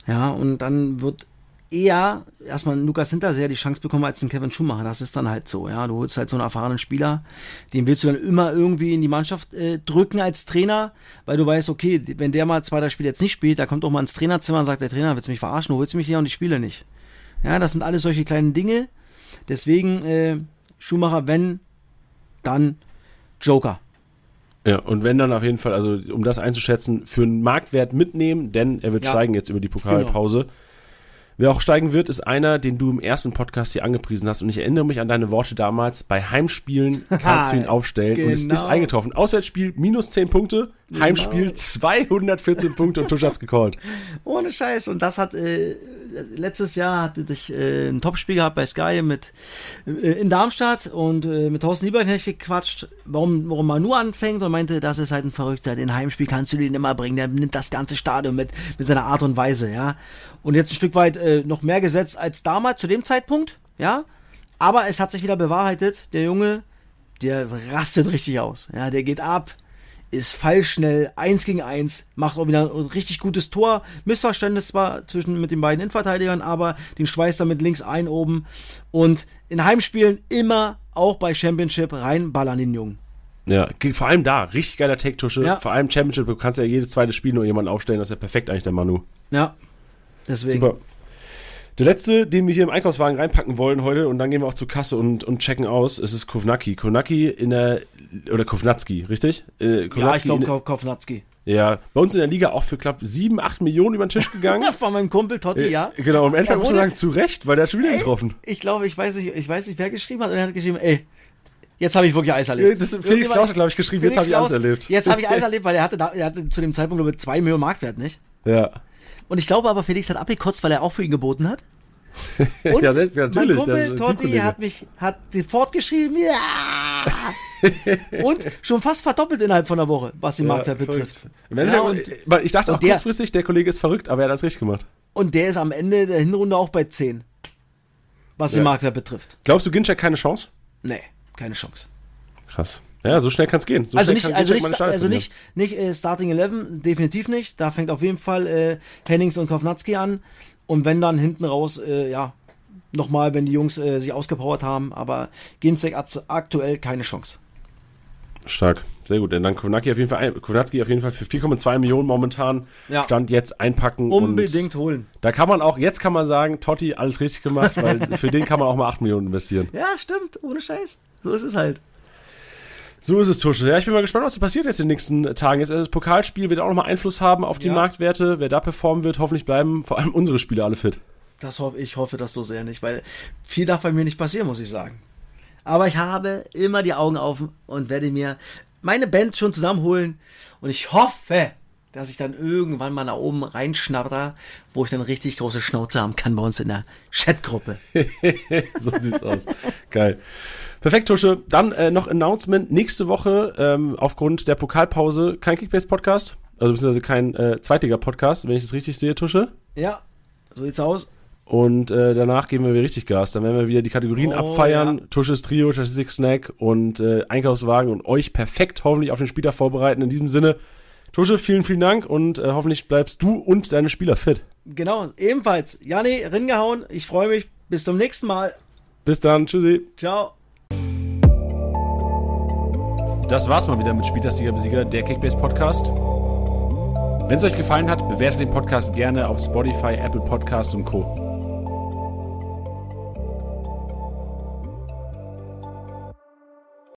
Ja, und dann wird eher erstmal Lukas Hinterseher die Chance bekommen als ein Kevin Schumacher. Das ist dann halt so, ja. Du holst halt so einen erfahrenen Spieler, den willst du dann immer irgendwie in die Mannschaft äh, drücken als Trainer, weil du weißt, okay, wenn der mal zwei, drei Spiele jetzt nicht spielt, da kommt auch mal ins Trainerzimmer und sagt, der Trainer, willst du mich verarschen, du holst mich hier und ich spiele nicht. Ja, das sind alles solche kleinen Dinge. Deswegen äh, Schumacher, wenn, dann Joker. Ja, und wenn dann auf jeden Fall, also um das einzuschätzen, für einen Marktwert mitnehmen, denn er wird Ja. steigen jetzt über die Pokalpause. Wer auch steigen wird, ist einer, den du im ersten Podcast hier angepriesen hast. Und ich erinnere mich an deine Worte damals. Bei Heimspielen (laughs) kannst du ihn aufstellen. Und es ist Genau. eingetroffen. Auswärtsspiel minus 10 Punkte, Heimspiel 214 Punkte und Tusch hat's gecallt. (laughs) Ohne Scheiß. Und das hat äh, letztes Jahr hatte ich äh, ein Topspiel gehabt bei Sky mit äh, in Darmstadt und äh, mit Thorsten Lieberknecht gequatscht, warum, warum man nur anfängt und meinte, das ist halt ein Verrückter. Den Heimspiel kannst du den immer bringen. Der nimmt das ganze Stadion mit, mit seiner Art und Weise, ja. Und jetzt ein Stück weit äh, noch mehr gesetzt als damals, zu dem Zeitpunkt, ja. Aber es hat sich wieder bewahrheitet, der Junge, der rastet richtig aus. Ja, der geht ab, ist fallschnell, eins gegen eins, macht auch wieder ein richtig gutes Tor. Missverständnis zwar zwischen mit den beiden Innenverteidigern, aber den schweißt er mit links ein oben. Und in Heimspielen immer auch bei Championship reinballern den Jungen. Ja, vor allem da, richtig geiler Take-Tusche. Ja. Vor allem Championship, du kannst ja jedes zweite Spiel nur jemanden aufstellen, das ist ja perfekt eigentlich der Manu. Ja, deswegen. Super. Der letzte, den wir hier im Einkaufswagen reinpacken wollen heute, und dann gehen wir auch zur Kasse und, und checken aus, es ist Kovnacki. Kovnacki in der, oder Kovnatski, richtig? Äh, Ja, Kovnatski ich glaube Kaufnatzki. Ja, bei uns in der Liga auch für knapp 7, 8 Millionen über den Tisch gegangen. (laughs) Von meinem Kumpel Totti, ja. Äh, Genau, im Endeffekt muss man sagen, zu Recht, weil der hat schon wieder getroffen. Ich glaube, ich weiß nicht, ich weiß nicht, wer geschrieben hat. Und er hat geschrieben, ey, Jetzt habe ich wirklich Eis erlebt. Das, Felix Klaus hat, glaube ich, geschrieben, jetzt Felix habe ich alles Klaus, erlebt. Jetzt habe ich Eis (laughs) erlebt, weil er hatte, da, er hatte zu dem Zeitpunkt, glaube ich, 2 Millionen Marktwert, nicht? Ja. Und ich glaube aber, Felix hat abgekotzt, weil er auch für ihn geboten hat. (laughs) Und Ja, natürlich, mein Kumpel Totti hat mich hat fortgeschrieben, ja. (laughs) und schon fast verdoppelt innerhalb von einer Woche, was den Marktwert Ja, betrifft. Im Endeffekt, Ja, und- ich dachte auch der- kurzfristig, der Kollege ist verrückt, aber er hat alles richtig gemacht. Und der ist am Ende der Hinrunde auch bei 10, was Ja. den Marktwert betrifft. Glaubst du, Ginczek keine Chance? Nee, keine Chance. Krass. Ja, so schnell kann es gehen. So also nicht, also nicht, also nicht, nicht äh, Starting 11, definitiv nicht. Da fängt auf jeden Fall äh, Hennings und Kovnatski an. Und wenn dann hinten raus, äh, ja, nochmal, wenn die Jungs äh, sich ausgepowert haben. Aber Ginzek hat aktuell keine Chance. Stark. Sehr gut. Denn dann Kownacki auf jeden Fall, Kownacki auf jeden Fall für 4,2 Millionen momentan Ja. Stand jetzt einpacken. Unbedingt holen. Da kann man auch, jetzt kann man sagen, Totti, alles richtig gemacht, weil (laughs) für den kann man auch mal 8 Millionen investieren. Ja, stimmt. Ohne Scheiß. So ist es halt. So ist es, Tusche. Ja, ich bin mal gespannt, was da passiert jetzt in den nächsten Tagen. Jetzt das Pokalspiel wird auch nochmal Einfluss haben auf die Ja. Marktwerte. Wer da performen wird, hoffentlich bleiben vor allem unsere Spieler alle fit. Das hoffe, ich hoffe das so sehr nicht, weil viel darf bei mir nicht passieren, muss ich sagen. Aber ich habe immer die Augen offen und werde mir meine Band schon zusammenholen und ich hoffe, dass ich dann irgendwann mal nach oben reinschnapper, wo ich dann richtig große Schnauze haben kann bei uns in der Chatgruppe. (laughs) so sieht's aus. Geil. Perfekt, Tusche. Dann äh, noch Announcement. Nächste Woche, ähm, aufgrund der Pokalpause, kein Kickbase-Podcast. Also beziehungsweise kein äh, Zweitliga-Podcast, wenn ich das richtig sehe, Tusche. Ja, so sieht's aus. Und äh, danach geben wir wieder richtig Gas. Dann werden wir wieder die Kategorien Oh, abfeiern. ja. Tusches Trio, Statistik Snack und äh, Einkaufswagen und euch perfekt hoffentlich auf den Spieler vorbereiten. In diesem Sinne, Tusche, vielen, vielen Dank und äh, hoffentlich bleibst du und deine Spieler fit. Genau, ebenfalls. Janni, ringehauen. Ich freue mich. Bis zum nächsten Mal. Bis dann, tschüssi. Ciao. Das war's mal wieder mit Spieltastiger Besieger, der Kickbase Podcast. Wenn es euch gefallen hat, bewertet den Podcast gerne auf Spotify, Apple Podcasts und Co.